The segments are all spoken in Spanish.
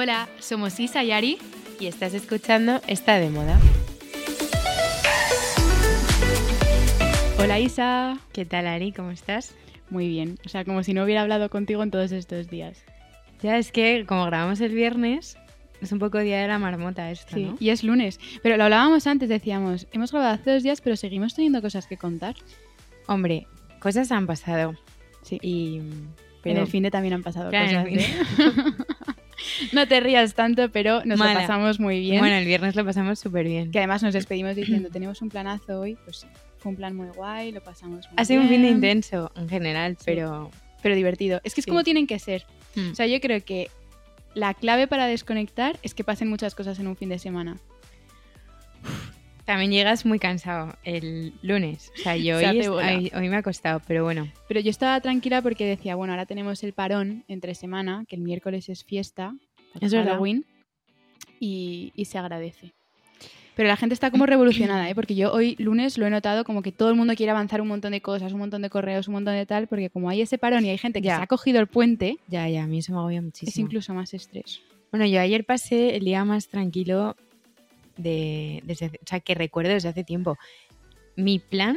Hola, somos Isa y Ari y estás escuchando Está de moda. Hola Isa. ¿Qué tal Ari? ¿Cómo estás? Muy bien, o sea, como si no hubiera hablado contigo en todos estos días. Ya es que como grabamos el viernes, es un poco día de la marmota esto, Sí, ¿no? y es lunes. Pero lo hablábamos antes, decíamos, hemos grabado hace dos días, pero seguimos teniendo cosas que contar. Hombre, cosas han pasado. Sí. Y... En el fin de también han pasado Claro, cosas. ¿eh? no te rías tanto, pero nos Mala. lo pasamos muy bien. Bueno, el viernes lo pasamos súper bien. Que además nos despedimos diciendo, tenemos un planazo hoy. Pues fue un plan muy guay, lo pasamos muy Ha sido un fin de intenso en general, Sí. pero... Pero divertido. Es que es Sí. como tienen que ser. Mm. O sea, yo creo que la clave para desconectar es que pasen muchas cosas en un fin de semana. También llegas muy cansado el lunes. O sea, yo hoy, hoy me ha costado, pero bueno. Pero yo estaba tranquila porque decía, bueno, ahora tenemos el parón entre semana, que el miércoles es fiesta, Es verdad. Halloween, y, y se agradece. Pero la gente está como revolucionada, ¿eh? porque yo hoy lunes lo he notado como que todo el mundo quiere avanzar un montón de cosas, un montón de correos, un montón de tal, porque como hay ese parón y hay gente que Ya. se ha cogido el puente, Ya, ya, a mí eso me agobia muchísimo. es incluso más estrés. Bueno, yo ayer pasé el día más tranquilo de, desde, o sea, que recuerdo desde hace tiempo. Mi plan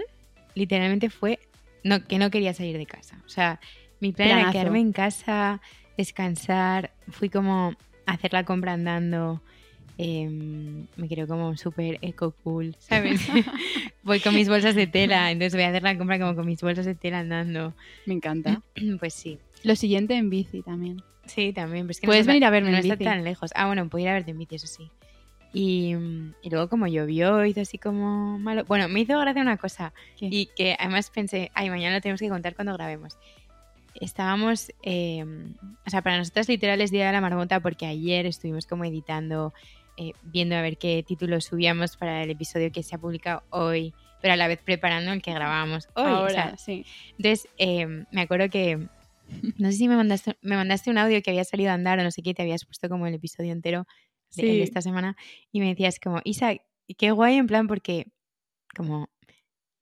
literalmente fue no, que no quería salir de casa. O sea, mi plan era Planazo. quedarme en casa, descansar. Fui como a hacer la compra andando. em, me creo como súper eco cool, ¿sabes? voy con mis bolsas de tela, entonces voy a hacer la compra como con mis bolsas de tela andando. Me encanta. Pues sí. Lo siguiente en bici también. Sí, también. Pues que Puedes venir a verme no en está bici. tan lejos. Ah, bueno, puedo ir a verte en bici, eso sí. Y, y luego como llovió, hizo así como malo. Bueno, me hizo gracia una cosa. ¿Qué? Y que además pensé, ay, mañana lo tenemos que contar cuando grabemos. Estábamos, eh, o sea, para nosotras literal es Día de la Marmota porque ayer estuvimos como editando, eh, viendo a ver qué títulos subíamos para el episodio que se ha publicado hoy, pero a la vez preparando el que grabamos hoy. o Ahora, sea, sí. entonces, eh, me acuerdo que. No sé si me mandaste, me mandaste un audio que había salido a andar o no sé qué, te habías puesto como el episodio entero de, de esta semana. Y me decías como, Isa, qué guay, en plan, porque como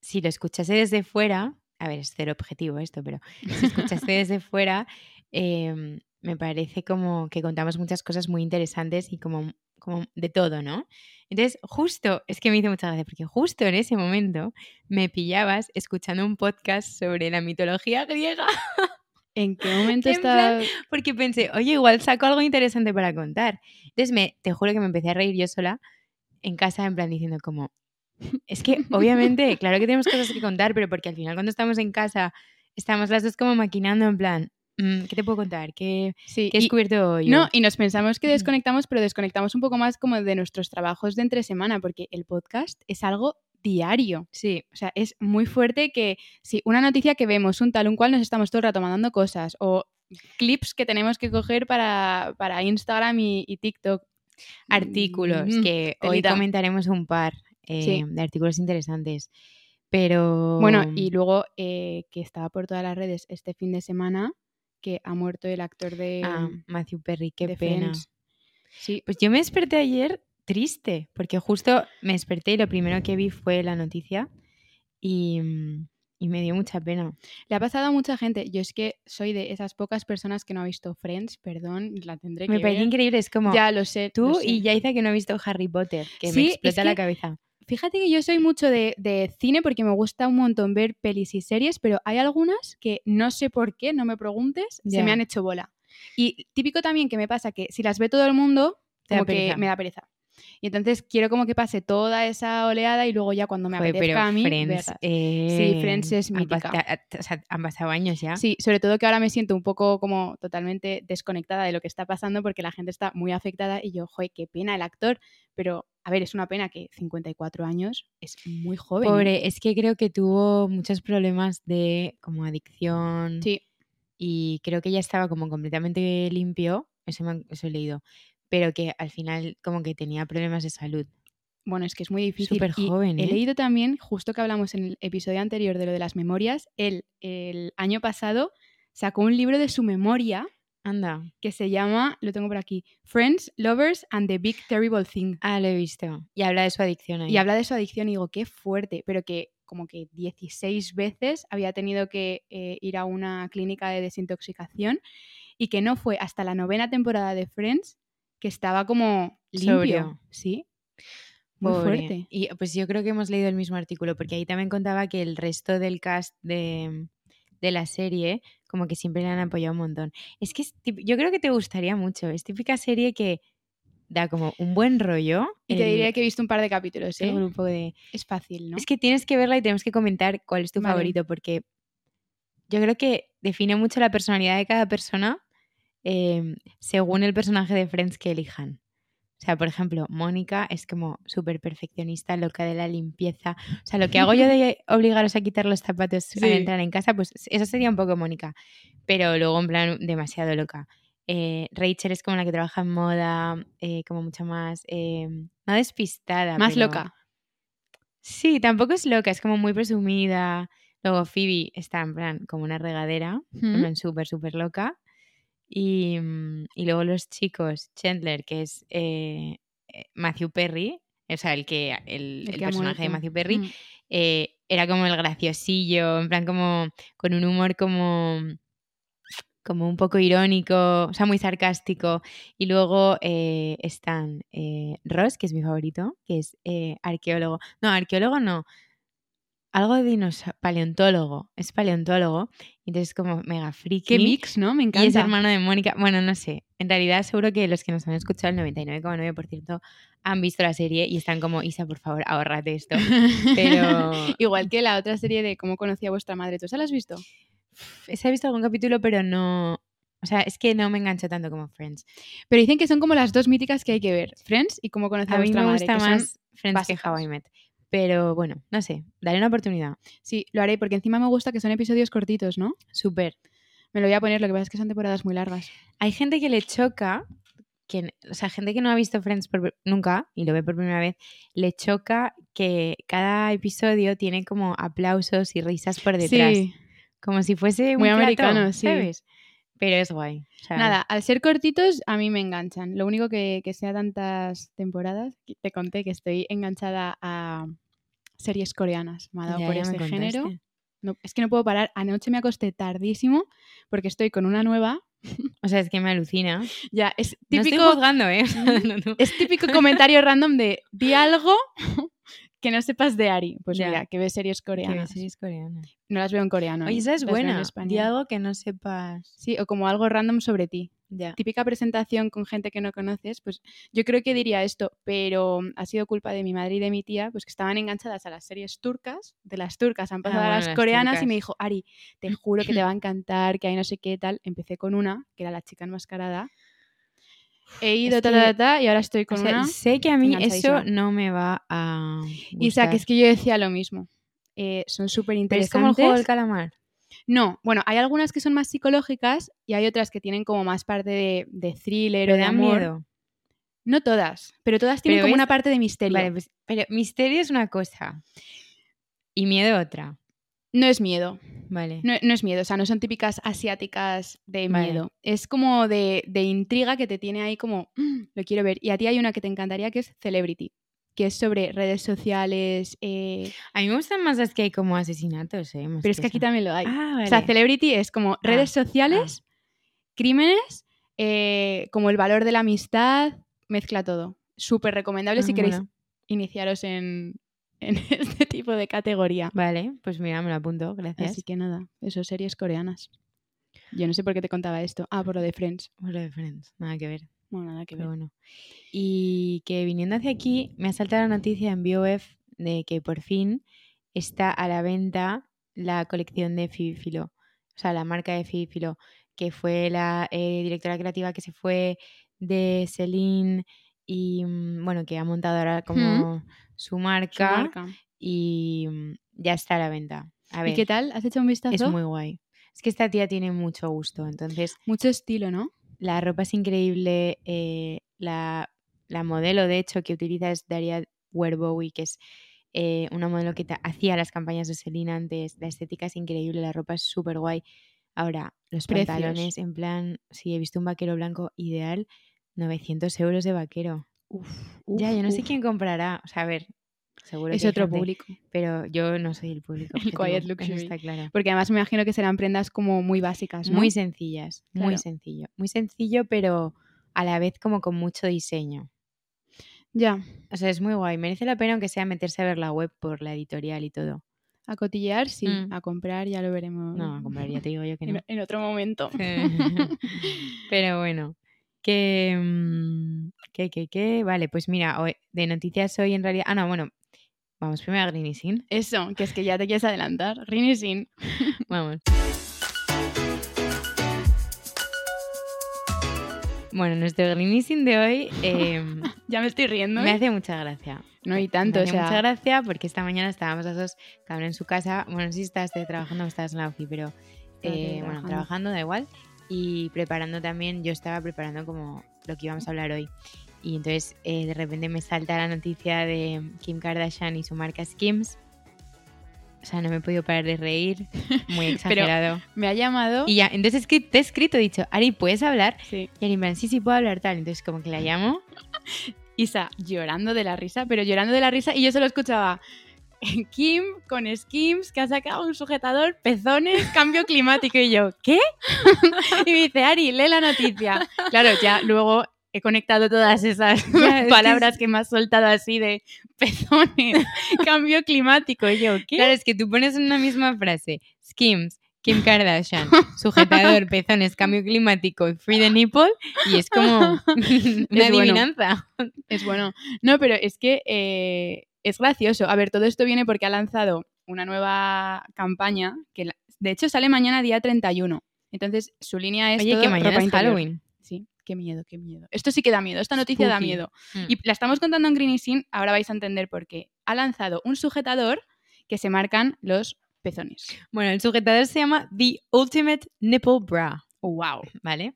si lo escuchase desde fuera, a ver, es cero objetivo esto, pero si escuchaste desde fuera, eh, me parece como que contamos muchas cosas muy interesantes y como, como de todo, ¿no? Entonces, justo, es que me hizo mucha gracia, porque justo en ese momento me pillabas escuchando un podcast sobre la mitología griega, ¿En qué momento plan, porque pensé, oye, igual saco algo interesante para contar. Entonces, me, te juro que me empecé a reír yo sola en casa, en plan diciendo como, es que obviamente, claro que tenemos cosas que contar, pero porque al final cuando estamos en casa, estamos las dos como maquinando en plan, "Mm, ¿qué te puedo contar? ¿Qué, Sí, qué he descubierto hoy? No, y nos pensamos que desconectamos, pero desconectamos un poco más como de nuestros trabajos de entre semana, porque el podcast es algo diario. Sí, O sea, es muy fuerte que si una noticia que vemos, un tal, un cual, nos estamos todo el rato mandando cosas, o clips que tenemos que coger para, para Instagram y, y TikTok. artículos, Mm, que hoy comentaremos un par eh, Sí. de artículos interesantes. Pero... Bueno, y luego eh, que estaba por todas las redes este fin de semana, que ha muerto el actor de, Ah, Matthew Perry, qué pena. Friends. Sí, Pues yo me desperté ayer triste, porque justo me desperté y lo primero que vi fue la noticia y, mm, y me dio mucha pena. le ha pasado a mucha gente. Yo es que soy de esas pocas personas que no ha visto Friends, perdón, la tendré que Me parece ver. increíble, es como Ya lo sé. tú lo sé. y Yaiza que no ha visto Harry Potter, que Sí, me es explota la que- cabeza. Fíjate que yo soy mucho de, de cine porque me gusta un montón ver pelis y series, pero hay algunas que no sé por qué, no me preguntes, se me han hecho bola. Y típico también que me pasa que si las ve todo el mundo, como que me da pereza. Y entonces quiero como que pase toda esa oleada y luego ya cuando me Joder, apetezca pero a mí, Friends, eh, Friends es mítica. ha- o sea, han pasado años ya. Sí, sobre todo que ahora me siento un poco como totalmente desconectada de lo que está pasando porque la gente está muy afectada y yo, joder, qué pena el actor. Pero, a ver, es una pena que 54 años es muy joven. ¿eh? Pobre, es que creo que tuvo muchos problemas de como adicción Sí, y creo que ya estaba como completamente limpio, eso, me eso he leído, pero que al final como que tenía problemas de salud. Bueno, es que es muy difícil. Súper joven, He ¿eh? leído también, justo que hablamos en el episodio anterior de lo de las memorias, él el año pasado sacó un libro de su memoria Anda. que se llama, lo tengo por aquí, Friends, Lovers and the Big Terrible Thing. Ah, lo he visto. Y habla de su adicción ahí. Y habla de su adicción y digo, qué fuerte, pero que como que 16 veces había tenido que eh, ir a una clínica de desintoxicación y que no fue hasta la novena temporada de Friends que estaba como limpio. Sobrio. Sí. Muy Pobre. fuerte. Y pues yo creo que hemos leído el mismo artículo, porque ahí también contaba que el resto del cast de, de la serie, como que siempre le han apoyado un montón. Es que es yo creo que te gustaría mucho. Es típica serie que da como un buen rollo. Y te el- diría que he visto un par de capítulos, el ¿eh? grupo de. Es fácil, ¿no? Es que tienes que verla y tenemos que comentar cuál es tu Vale. favorito, porque yo creo que define mucho la personalidad de cada persona eh, según el personaje de Friends que elijan. O sea, por ejemplo, Mónica es como súper perfeccionista, loca de la limpieza. O sea, lo que hago yo de obligaros a quitar los zapatos Sí. al entrar en casa, pues eso sería un poco Mónica. Pero luego, en plan, demasiado loca. Eh, Rachel es como la que trabaja en moda, eh, como mucho más, eh, no despistada. Más pero- loca. Sí, tampoco es loca, es como muy presumida. Luego Phoebe está en plan como una regadera, en ¿Mm? plan súper, súper loca. Y, mm, y luego los chicos, Chandler, que es eh, eh, Matthew Perry, o sea, el que el, El el que ha personaje de. Matthew Perry, Mm. eh, era como el graciosillo, en plan como con un humor como como un poco irónico, o sea, muy sarcástico. Y luego eh, están eh, Ross, que es mi favorito, que es eh, arqueólogo. No, arqueólogo no. Algo de dinosaurio, paleontólogo. Es paleontólogo. y Entonces como mega friki. Qué mix, ¿no? Me Y encanta. es hermano de Mónica. Bueno, no sé. En realidad, seguro que los que nos han escuchado, el 99,9% han visto la serie y están como, Isa, por favor, ahórrate esto. Pero Igual que la otra serie de cómo conocí a vuestra madre. ¿Tú esa la has visto? esa he visto algún capítulo, pero no. O sea, es que no me engancho tanto como Friends. Pero dicen que son como las dos míticas que hay que ver. Friends y cómo conocí a, A mí vuestra me madre. gusta más Friends básicas. que How I Met. Pero bueno, no sé. Daré una oportunidad. Sí, lo haré porque encima me gusta que son episodios cortitos, ¿no? Súper. Me lo voy a poner, lo que pasa es que son temporadas muy largas. Hay gente que le choca, que, o sea, gente que no ha visto Friends por- nunca y lo ve por primera vez, le choca que cada episodio tiene como aplausos y risas por detrás. Sí. Como si fuese un Muy americano, sí. ¿sabes? Pero es guay. o sea, Nada, al ser cortitos a mí me enganchan. Lo único que, que sea tantas temporadas, te conté que estoy enganchada a series coreanas. Me ha dado ya- por ya ese género. No, es que no puedo parar. Anoche me acosté tardísimo porque estoy con una nueva. O sea, es que me alucina. Ya, es No típico, estoy juzgando, ¿eh? O sea, no, no. es típico comentario random de di algo que no sepas de Ari. Pues mira, que ves series Que coreanas. series coreanas. No las veo en coreano. Oye, esa es buena. Di algo que no sepas. Sí, o como algo random sobre ti. Típica presentación con gente que no conoces, pues yo creo que diría esto, pero ha sido culpa de mi madre y de mi tía, pues que estaban enganchadas a las series turcas, de las turcas han pasado a Ah, bueno, las las coreanas y me dijo, Ari, te juro que te va a encantar, que hay no sé qué tal. Empecé con una, que era la chica enmascarada. He ido, ta, ta, que- ta, y ahora estoy O con sea, una. sé que a mí eso no me va a. Y que gustar. es que yo decía lo mismo. Eh, son súper Pero es interesantes. como el juego del calamar. No, bueno, hay algunas que son más psicológicas y hay otras que tienen como más parte de, de thriller Pero o de amor. miedo. No todas, pero todas tienen Pero como ves- una parte de misterio. Vale, pues, pero misterio es una cosa. Y miedo otra. No es miedo, Vale. no, no es miedo, o sea, no son típicas asiáticas de Vale. miedo. Es como de, de intriga que te tiene ahí como, "Mm, lo quiero ver. Y a ti hay una que te encantaría que es Celebrity, que es sobre redes sociales, eh, A mí me gustan más las que hay como asesinatos, ¿eh? Más pero es que aquí también lo hay. Ah, vale. O sea, Celebrity es como redes sociales, crímenes, eh, como el valor de la amistad, mezcla todo. Súper recomendable Ah, si queréis iniciaros en, en este tipo de categoría. Vale, pues mira, me lo apunto, gracias. Así que nada, eso, series coreanas. Yo no sé por qué te contaba esto. Ah, por lo de Friends. Por lo de Friends, nada que ver. Bueno, nada que ver. Pero bueno. Y que viniendo hacia aquí, me ha saltado la noticia en BOF de que por fin está a la venta la colección de Philo. O sea, la marca de Philo, que fue la eh, directora creativa que se fue de Celine y mm, bueno, que ha montado ahora como su, Su marca, marca. y mm, ya está a la venta. A ver, ¿Y qué tal? ¿Has hecho un vistazo? es muy guay. Es que esta tía tiene mucho gusto, entonces Mucho estilo, ¿no? la ropa es increíble. eh, la, la modelo, de hecho, que utiliza es Daria Werbowie, que es eh, una modelo que hacía las campañas de Celine antes. La estética es increíble, la ropa es súper guay. Ahora, los Precios. pantalones, en plan, si he visto un vaquero blanco ideal, 900 euros de vaquero. ya, yo no sé uf. quién comprará. O sea, a ver, seguro Es que otro gente, público. Pero yo no soy el público. El quiet eso luxury. está claro. Porque además me imagino que serán prendas como muy básicas, ¿no? Muy sencillas, muy sencillo. Muy sencillo, pero a la vez como con mucho diseño. Ya, O sea, es muy guay. Merece la pena aunque sea meterse a ver la web por la editorial y todo. a cotillear sí, Mm. a comprar ya lo veremos. No, a comprar ya te digo yo que no. en, en otro momento. Pero bueno, que, mm, que, que, que, vale, pues mira, hoy- de noticias hoy en realidad, ah, no, bueno, vamos primero a Greeny Sin, Eso, que es que ya te quieres adelantar. Sin. vamos. Bueno, nuestro Greeny Sin de hoy em, Ya me estoy riendo. me ¿eh? hace mucha gracia. No y Me tanto, o hace sea. mucha gracia porque esta mañana estábamos las dos, cada uno en su casa, bueno, no sé si estabas trabajando o estabas en la ofi, pero eh, bueno, trabajando. trabajando da igual. Y preparando también, yo estaba preparando como lo que íbamos a hablar hoy. Y entonces eh, de repente me salta la noticia de Kim Kardashian y su marca Skims. O sea, no me he podido parar de reír. Muy exagerado. Me ha llamado. Y ya, entonces te he escrito, he dicho, Ari, ¿puedes hablar? Sí. Y Ari, plan, sí, sí, puedo hablar tal. Entonces como que la llamo. Isa llorando de la risa, pero llorando de la risa y yo solo escuchaba Kim con Skims que ha sacado un sujetador, pezones, cambio climático y yo, ¿qué? y me dice, Ari, lee la noticia. Claro, ya luego he conectado todas esas Ya, es que palabras que, me has soltado así de pezones, cambio climático y yo, ¿qué? Claro, es que tú pones en una misma frase Skims, Kim Kardashian, sujetador, pezones, cambio climático y free the nipple y es como una Es bueno. adivinanza. Es bueno. No, pero es que eh, es gracioso. A ver, todo esto viene porque ha lanzado una nueva campaña que, de hecho, sale mañana día 31. Entonces, su línea es Oye, todo que mañana ropa es interior. Halloween. Sí, qué miedo, qué miedo. Esto sí que da miedo. Esta noticia da miedo. Mm. Y la estamos contando en Green Sin, ahora vais a entender por qué. Ha lanzado un sujetador que se marcan los pezones. Bueno, el sujetador se llama The Ultimate Nipple Bra, ¡Wow! ¿vale?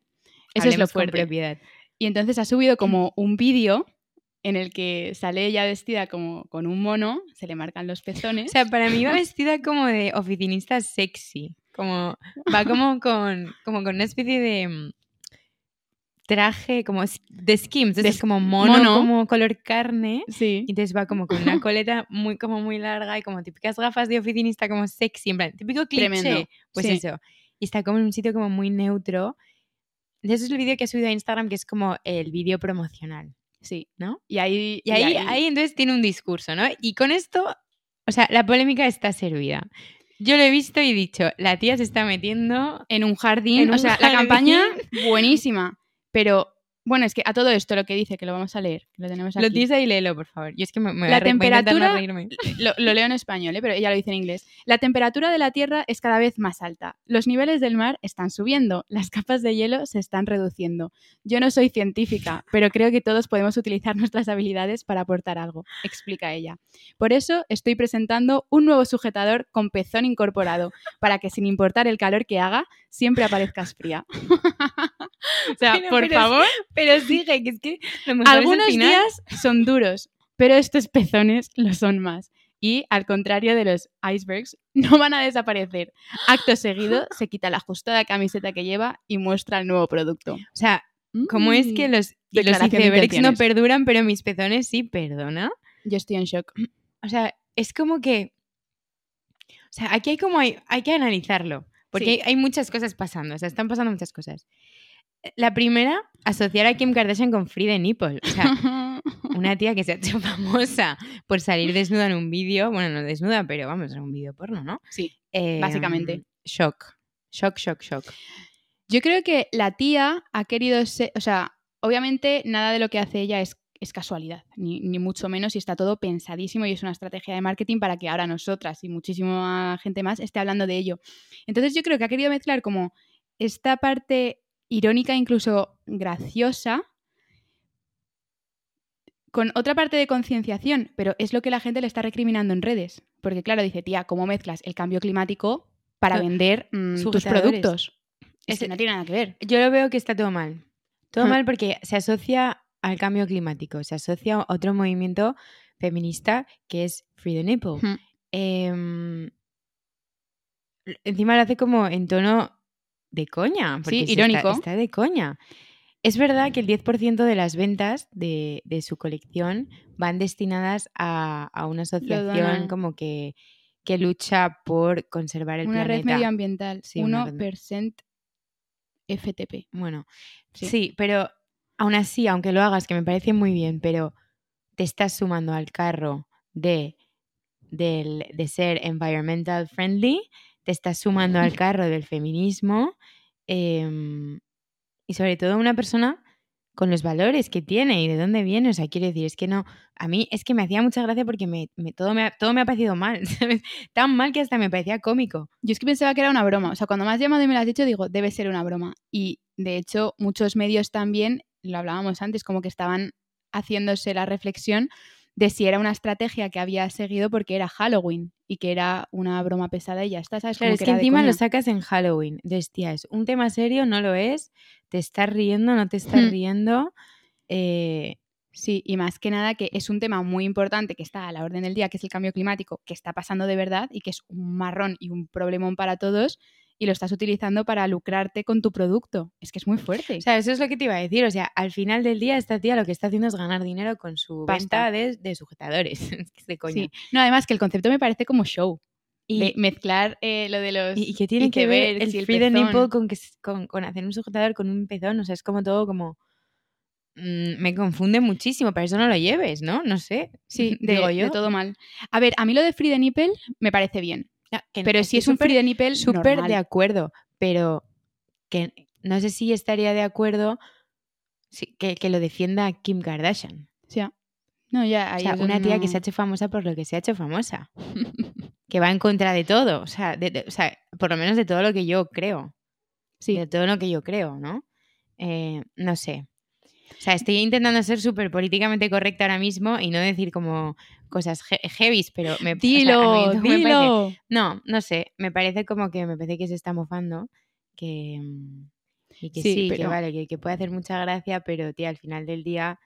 Eso es lo con fuerte. propiedad. Y entonces ha subido como un vídeo en el que sale ella vestida como con un mono, se le marcan los pezones. O sea, para mí va vestida como de oficinista sexy. Como, va como con, como con una especie de mm, traje como de skims, es como mono, mono. como color carne. sí. Y entonces va como con una coleta muy, como muy larga y como típicas gafas de oficinista como sexy, en plan, típico cliché. Tremendo, Pues sí. eso. Y está como en un sitio como muy neutro. Entonces es el vídeo que ha subido a Instagram que es como el vídeo promocional, Sí. ¿no? Y ahí, Y ahí, ahí entonces tiene un discurso, ¿no? Y con esto, o sea, la polémica está servida. Yo lo he visto y he dicho, la tía se está metiendo... en un jardín. En o sea, la campaña buenísima. Pero bueno, es que a todo esto lo que dice, que lo vamos a leer, lo tenemos aquí. Lo tienes ahí, léelo, por favor. Yo es que me, me La voy a no temperatura- reírme. Lo, lo leo en español, ¿eh? pero ella lo dice en inglés. La temperatura de la Tierra es cada vez más alta. Los niveles del mar están subiendo. Las capas de hielo se están reduciendo. Yo no soy científica, pero creo que todos podemos utilizar nuestras habilidades para aportar algo, explica ella. Por eso estoy presentando un nuevo sujetador con pezón incorporado, para que sin importar el calor que haga, siempre aparezcas fría. o sea, Pero- por pero- favor, Pero sigue, que es que lo mejor es el algunos final. días son duros, pero estos pezones lo son más. Y al contrario de los icebergs, no van a desaparecer. Acto seguido, se quita la ajustada camiseta que lleva y muestra el nuevo producto. O sea, ¿cómo es que Mm. los, icebergs no perduran, pero mis pezones sí, perdona? Yo estoy en shock. O sea, es como que... O sea, aquí hay como... Hay, hay que analizarlo. Porque Sí. hay, hay muchas cosas pasando. O sea, están pasando muchas cosas. La primera, asociar a Kim Kardashian con the Nipple. O sea, una tía que se ha hecho famosa por salir desnuda en un vídeo. Bueno, no desnuda, pero vamos, en un vídeo porno, ¿no? sí. Eh, Básicamente. Shock. Shock, shock, shock. Yo creo que la tía ha querido ser, o sea, obviamente nada de lo que hace ella es, es casualidad, ni, ni mucho menos, y está todo pensadísimo y es una estrategia de marketing para que ahora nosotras y muchísima gente más esté hablando de ello. Entonces yo creo que ha querido mezclar como esta parte irónica, incluso graciosa, con otra parte de concienciación, pero es lo que la gente le está recriminando en redes. Porque claro, dice, tía, ¿cómo mezclas el cambio climático para vender mm, tus productos? Es que no tiene nada que ver. Yo lo veo que está todo mal. Todo mal porque se asocia al cambio climático, se asocia a otro movimiento feminista que es Free the Nipple. Em, encima lo hace como en tono de coña. porque Sí, está- irónico. Está, de coña. Es verdad que el 10% de las ventas de, de su colección van destinadas a, a una asociación como que, que lucha por conservar el Una red medioambiental, Sí, una red- 1% FTP. Bueno, Sí. sí. pero aún así, aunque lo hagas, que me parece muy bien, pero te estás sumando al carro de, del- de ser environmental friendly, te estás sumando al carro del feminismo em, y sobre todo una persona con los valores que tiene y de dónde viene. O sea, quiero decir, es que no, a mí es que me hacía mucha gracia porque me, todo, me todo me ha parecido mal, ¿sabes? Tan mal que hasta me parecía cómico. Yo es que pensaba que era una broma. O sea, cuando me has llamado y me lo has dicho, digo, debe ser una broma. Y de hecho, muchos medios también, lo hablábamos antes, como que estaban haciéndose la reflexión de si era una estrategia que había seguido porque era Halloween y que era una broma pesada y ya está, ¿sabes? Claro, Como es que de encima lo sacas en Halloween. Tía, es un tema serio, no lo es. Te estás riendo, no te estás Hmm. riendo. Eh, Sí, y más que nada que es un tema muy importante que está a la orden del día, que es el cambio climático, que está pasando de verdad y que es un marrón y un problemón para todos y lo estás utilizando para lucrarte con tu producto. Es que es muy fuerte. o sea, eso es lo que te iba a decir. O sea, al final del día, esta tía lo que está haciendo es ganar dinero con su Pasta. venta de, de sujetadores. de coña. Sí. No, además que el concepto me parece como show. Y, de mezclar eh, lo de los y, y que tiene que ver el, free the nipple con, que, con, con hacer un sujetador con un pezón. O sea, es como todo como... mm, me confunde muchísimo. Para eso no lo lleves, ¿no? No sé. Sí, de, digo de yo. todo mal. A ver, a mí lo de free the nipple me parece bien. Que Pero si es un the nipple, súper de acuerdo, pero que no sé si estaría de acuerdo que, que lo defienda Kim Kardashian. Sea, no, ya, O sea, una tía que se ha hecho famosa por lo que se ha hecho famosa, que va en contra de todo, o sea, de- de- o sea, por lo menos de todo lo que yo creo, Sí, de todo lo que yo creo, ¿no? Eh, no sé. O sea, estoy intentando ser súper políticamente correcta ahora mismo y no decir como cosas he heavies, pero me... o sea, a mí dilo, me parece- no, no sé, me parece como que me parece que se está mofando, que y que Sí, sí, que pero- vale, que, que puede hacer mucha gracia, pero tía, al final del día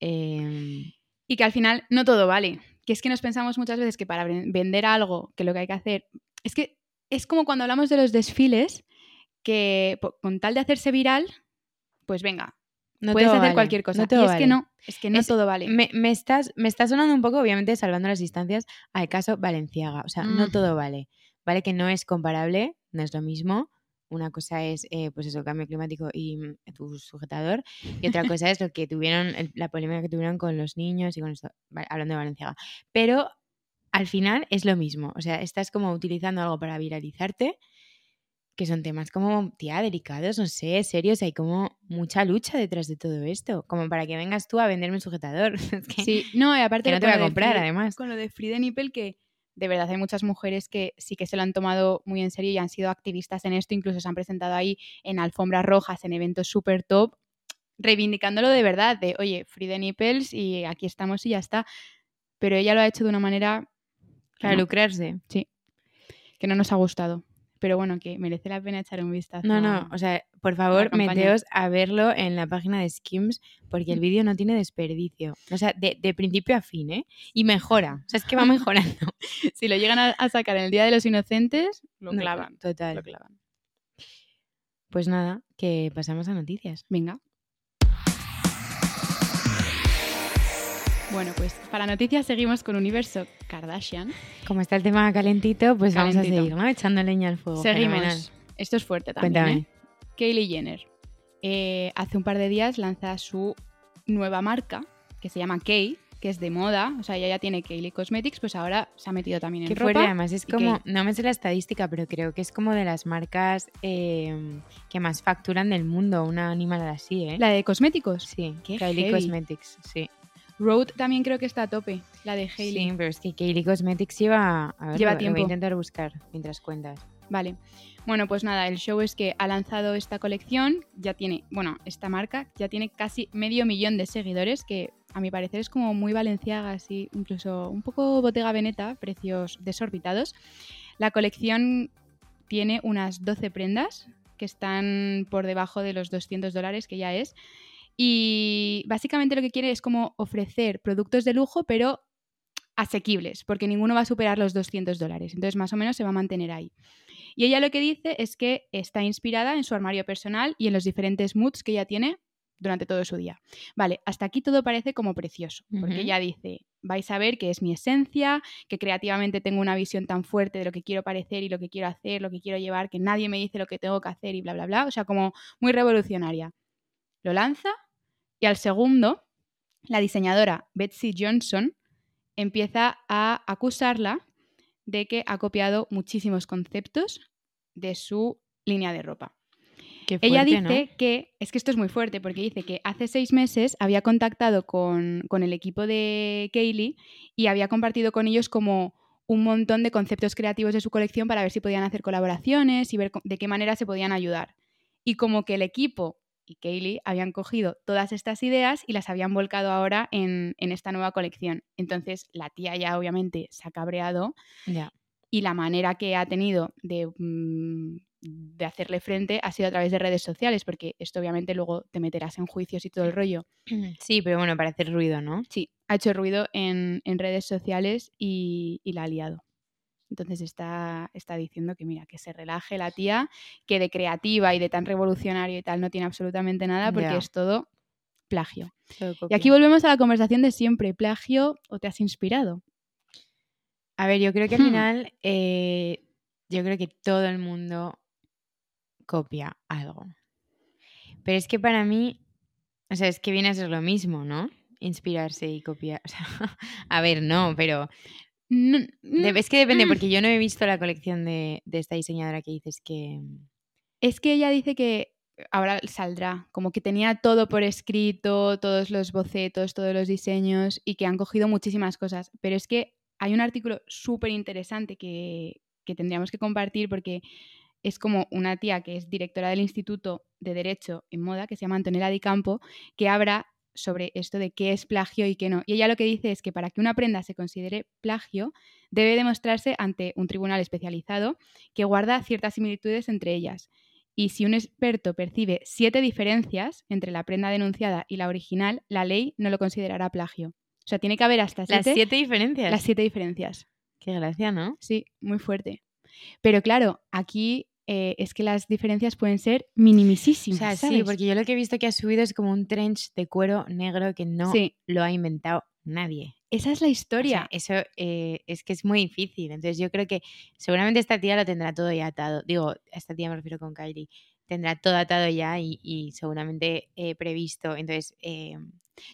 em, Y que al final no todo vale. Que es que nos pensamos muchas veces que para ven- vender algo, que lo que hay que hacer. Es que es como cuando hablamos de los desfiles, que con tal de hacerse viral, pues venga, no puedes hacer vale, cualquier cosa. no y es que no, es que no Es- todo vale. Me, me estás, me está sonando un poco, obviamente, salvando las distancias al caso Valenciaga. O sea, no Mm. todo vale. Vale que no es comparable, no es lo mismo. Una cosa es, eh, pues eso, cambio climático y mm, tu sujetador. Y otra cosa es lo que tuvieron, el- la polémica que tuvieron con los niños y con esto, hablando de Valenciaga. Pero al final es lo mismo. O sea, estás como utilizando algo para viralizarte, que son temas como, tía, delicados, no sé, serios. Hay como mucha lucha detrás de todo esto. Como para que vengas tú a venderme un sujetador. Es que, Sí, no, y aparte que no te voy a comprar, además. Con lo de the Nipple, que de verdad hay muchas mujeres que sí que se lo han tomado muy en serio y han sido activistas en esto, incluso se han presentado ahí en alfombras rojas, en eventos súper top, reivindicándolo de verdad, de oye, the Nipples y aquí estamos y ya está. Pero ella lo ha hecho de una manera Para no, lucrarse. que no nos ha gustado. Pero bueno, que merece la pena echar un vistazo. No, no, o sea, por favor, meteos a verlo en la página de Skims porque el vídeo no tiene desperdicio. O sea, de, de principio a fin, ¿eh? Y mejora. O sea, es que va mejorando. si lo llegan a, a sacar en el Día de los Inocentes, lo No, clavan. Total. Lo clavan. Pues nada, que pasamos a noticias. Venga. Bueno, pues para noticias seguimos con Universo Kardashian. Como está el tema calentito, pues vamos a Calentito. seguir, ¿no? Echando leña al fuego. Seguimos. Fenomenal. Esto es fuerte también. Cuéntame. ¿eh? Kylie Jenner. eh, hace un par de días lanza su nueva marca que se llama Kay, que es de moda. O sea, ella ya tiene Kylie Cosmetics, pues ahora se ha metido también en Qué ropa. fuerte, además es como, no me sé la estadística, pero creo que es como de las marcas eh, que más facturan del mundo, una animalada así, ¿eh? La de cosméticos. Sí, Qué Kylie heavy. Cosmetics, sí. Road también creo que está a tope, la de Hailey. Sí, pero es que Kylie Cosmetics lleva, a ver, Lleva lo- lo voy tiempo. a intentar buscar mientras cuentas. Vale. Bueno, pues nada, el show es que ha lanzado esta colección, ya tiene, bueno, esta marca ya tiene casi medio millón de seguidores, que a mi parecer es como muy valenciaga, así, incluso un poco Bottega Veneta, precios desorbitados. La colección tiene unas 12 prendas que están por debajo de los 200 dólares, que ya es. Y básicamente lo que quiere es como ofrecer productos de lujo, pero asequibles, porque ninguno va a superar los 200 dólares. Entonces, más o menos se va a mantener ahí. Y ella lo que dice es que está inspirada en su armario personal y en los diferentes moods que ella tiene durante todo su día. Vale, hasta aquí todo parece como precioso, porque ella dice, vais a ver que es mi esencia, que creativamente tengo una visión tan fuerte de lo que quiero parecer y lo que quiero hacer, lo que quiero llevar, que nadie me dice lo que tengo que hacer y bla, bla, bla. O sea, como muy revolucionaria. Lo lanza, Y al segundo, la diseñadora Betsy Johnson empieza a acusarla de que ha copiado muchísimos conceptos de su línea de ropa. Ella dice que, es que esto es muy fuerte, porque dice que hace seis meses había contactado con, con el equipo de Kaylee y había compartido con ellos como un montón de conceptos creativos de su colección para ver si podían hacer colaboraciones y ver de qué manera se podían ayudar. Y como que el equipo y Kaylee habían cogido todas estas ideas y las habían volcado ahora en, esta nueva colección. Entonces la tía ya obviamente se ha cabreado y la manera que ha tenido de, mm, de, hacerle frente ha sido a través de redes sociales, porque esto obviamente luego te meterás en juicios y todo el rollo. Sí, pero bueno, para hacer ruido, ¿no? Sí, ha hecho ruido en, redes sociales y, y la ha liado. Entonces está, está diciendo que mira, que se relaje la tía, que de creativa y de tan revolucionario y tal no tiene absolutamente nada porque es todo plagio. y aquí volvemos a la conversación de siempre, plagio o te has inspirado. A ver, yo creo que al hmm. final, eh, yo creo que todo el mundo copia algo. Pero es que para mí, o sea, es que viene a ser lo mismo, ¿no? Inspirarse y copiar. a ver, no, pero es que depende, mm. porque yo no he visto la colección de, esta diseñadora que dices que... Mm, es que ella dice que ahora saldrá, como que tenía todo por escrito, todos los bocetos, todos los diseños y que han cogido muchísimas cosas. Pero es que hay un artículo súper interesante que, que tendríamos que compartir porque es como una tía que es directora del Instituto de Derecho en Moda, que se llama Antonella Di Campo, que habla sobre esto de qué es plagio y qué no. Y ella lo que dice es que para que una prenda se considere plagio, debe demostrarse ante un tribunal especializado que guarda ciertas similitudes entre ellas. Y si un experto percibe siete diferencias entre la prenda denunciada y la original, la ley no lo considerará plagio. O sea, tiene que haber hasta siete, las siete diferencias. Las siete diferencias. Qué gracia, ¿no? Sí, muy fuerte. Pero claro, aquí eh, es que las diferencias pueden ser minimísimas. sí, porque yo lo que he visto que ha subido es como un trench de cuero negro que no lo ha inventado nadie. Esa es la historia. eso eh, es que es muy difícil. Entonces yo creo que seguramente esta tía lo tendrá todo ya atado. Digo, esta tía me refiero con Kylie. Tendrá todo atado ya y, seguramente eh, previsto. Entonces,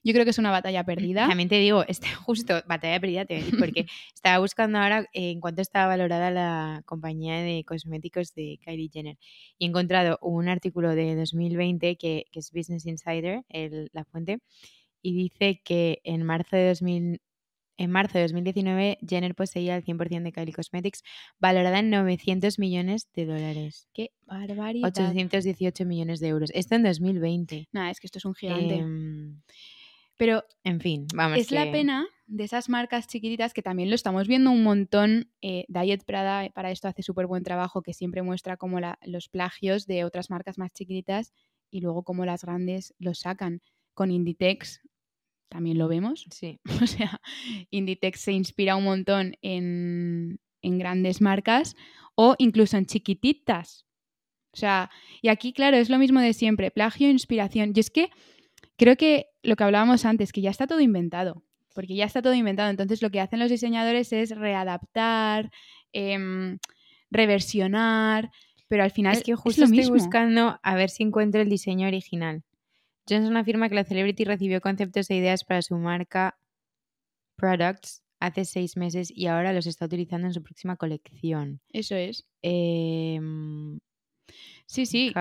yo creo que es una batalla perdida. También te digo, este, justo, batalla perdida, porque estaba buscando ahora en cuánto estaba valorada la compañía de cosméticos de Kylie Jenner. Y he encontrado un artículo de 2020 que, que es Business Insider, la fuente, y dice que en marzo de 2000, en marzo de 2019, Jenner poseía el 100% de Kylie Cosmetics, valorada en 900 millones de dólares. ¡Qué barbaridad! 818 millones de euros. Esto en 2020. Nada, es que esto es un gigante. Em, Pero, en fin, vamos. Es la pena de esas marcas chiquititas que también lo estamos viendo un montón. Eh, Diet Prada eh, para esto hace súper buen trabajo, que siempre muestra como los plagios de otras marcas más chiquititas y luego como las grandes los sacan. Con Inditex también lo vemos. Sí. O sea, Inditex se inspira un montón en, grandes marcas o incluso en chiquititas. O sea, y aquí, claro, es lo mismo de siempre, plagio e inspiración. Y es que creo que lo que hablábamos antes, que ya está todo inventado, porque ya está todo inventado. Entonces lo que hacen los diseñadores es readaptar, em, reversionar, pero al final es que justo estoy buscando a ver si encuentro el diseño original. Johnson afirma que la celebrity recibió conceptos e ideas para su marca Products hace seis meses y ahora los está utilizando en su próxima colección. Eso es. Em, sí, sí.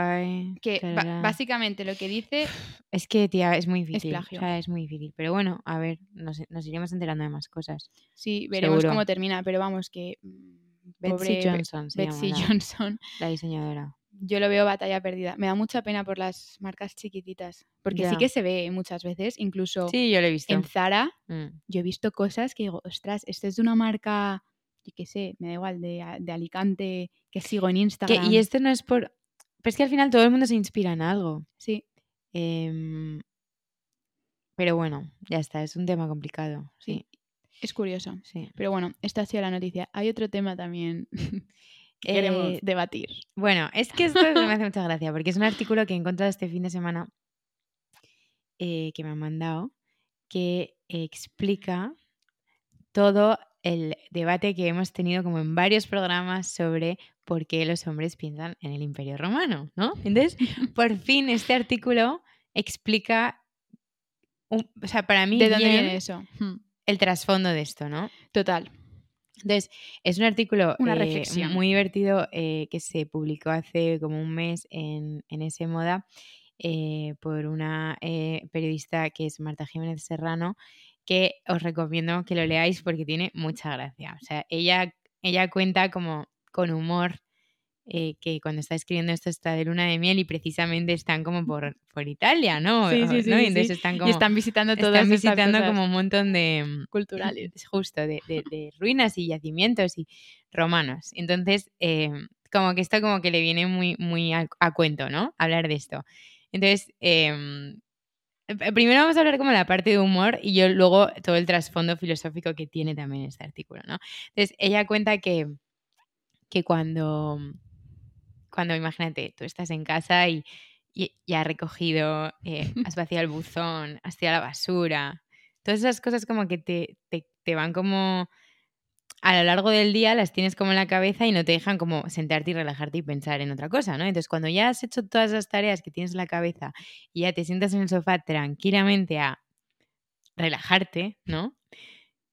que básicamente lo que dice. Es que, tía, es muy difícil. Es plagio. es muy difícil. Pero bueno, a ver, nos, iremos enterando de más cosas. Sí, veremos cómo termina. Pero vamos, que. Mm, Betsy Johnson. Betsy Johnson. La diseñadora yo lo veo batalla perdida. Me da mucha pena por las marcas chiquititas, porque sí que se ve muchas veces, incluso sí, yo lo he visto. en Zara, mm. yo he visto cosas que digo, ostras, esto es de una marca, yo qué sé, me da igual, de, Alicante, que sigo en Instagram. y esto no es por... Pero es que al final todo el mundo se inspira en algo. Sí. Em, pero bueno, ya está, es un tema complicado. sí. Es curioso. Sí. Pero bueno, esta ha sido la noticia. Hay otro tema también queremos eh, debatir. Bueno, es que esto me hace mucha gracia, porque es un artículo que he encontrado este fin de semana eh, que me han mandado, que explica todo el debate que hemos tenido como en varios programas sobre por qué los hombres piensan en el imperio romano, ¿no? Entonces, por fin este artículo explica un- o sea, para mí ¿De dónde viene eso? Hmm, el trasfondo de esto, ¿no? Total. Entonces, es un artículo Una eh, reflexión. muy divertido eh, que se publicó hace como un mes en, en ese moda eh, por una eh, periodista que es Marta Jiménez Serrano, que os recomiendo que lo leáis porque tiene mucha gracia. O sea, ella, ella cuenta como con humor eh, que cuando está escribiendo esto está de luna de miel y precisamente están como por, por Italia, ¿no? Sí, sí, sí, ¿no? sí, Y entonces están como y están visitando todas están visitando como un montón de mm, culturales. es justo de, de- de ruinas y yacimientos y romanos. Entonces, eh, como que esto como que le viene muy, muy a, a cuento, ¿no? Hablar de esto. Entonces, em, eh, primero vamos a hablar como la parte de humor y yo luego todo el trasfondo filosófico que tiene también este artículo, ¿no? Entonces, ella cuenta que, que cuando, cuando, imagínate, tú estás en casa y, y, y has recogido, eh, has vaciado el buzón, has tirado la basura, todas esas cosas como que te, te, te van como a lo largo del día las tienes como en la cabeza y no te dejan como sentarte y relajarte y pensar en otra cosa, ¿no? Entonces, cuando ya has hecho todas las tareas que tienes en la cabeza y ya te sientas en el sofá tranquilamente a relajarte, ¿no?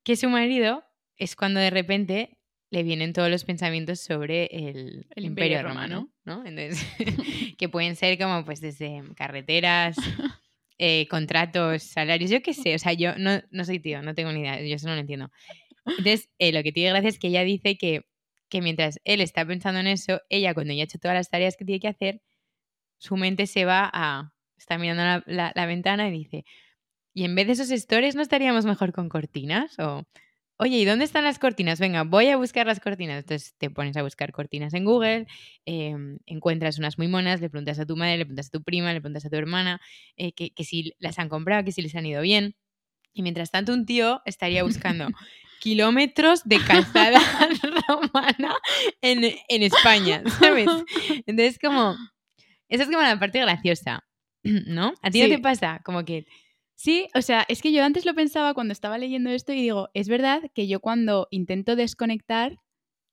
Que su marido es cuando de repente le vienen todos los pensamientos sobre el, El imperio, Imperio romano, Romano. ¿no? Entonces, que pueden ser como pues desde carreteras, eh, contratos, salarios, yo qué sé, o sea, yo no, no soy tío, no tengo ni idea, yo eso no lo entiendo. Entonces, eh, lo que tiene gracia es que ella dice que, que mientras él está pensando en eso, ella cuando ya ha hecho todas las tareas que tiene que hacer, su mente se va a... Está mirando la, la- ventana y dice, ¿y en vez de esos stores no estaríamos mejor con cortinas? O, oye, ¿y dónde están las cortinas? Venga, voy a buscar las cortinas. Entonces te pones a buscar cortinas en Google, eh, encuentras unas muy monas, le preguntas a tu madre, le preguntas a tu prima, le preguntas a tu hermana, eh, que, que si las han comprado, que si les han ido bien. Y mientras tanto un tío estaría buscando kilómetros de calzada romana en, en España, ¿sabes? Entonces como, esa es como la parte graciosa, ¿no? ¿A ti no Sí. te pasa? Como que, Sí, o sea, es que yo antes lo pensaba cuando estaba leyendo esto y digo, es verdad que yo cuando intento desconectar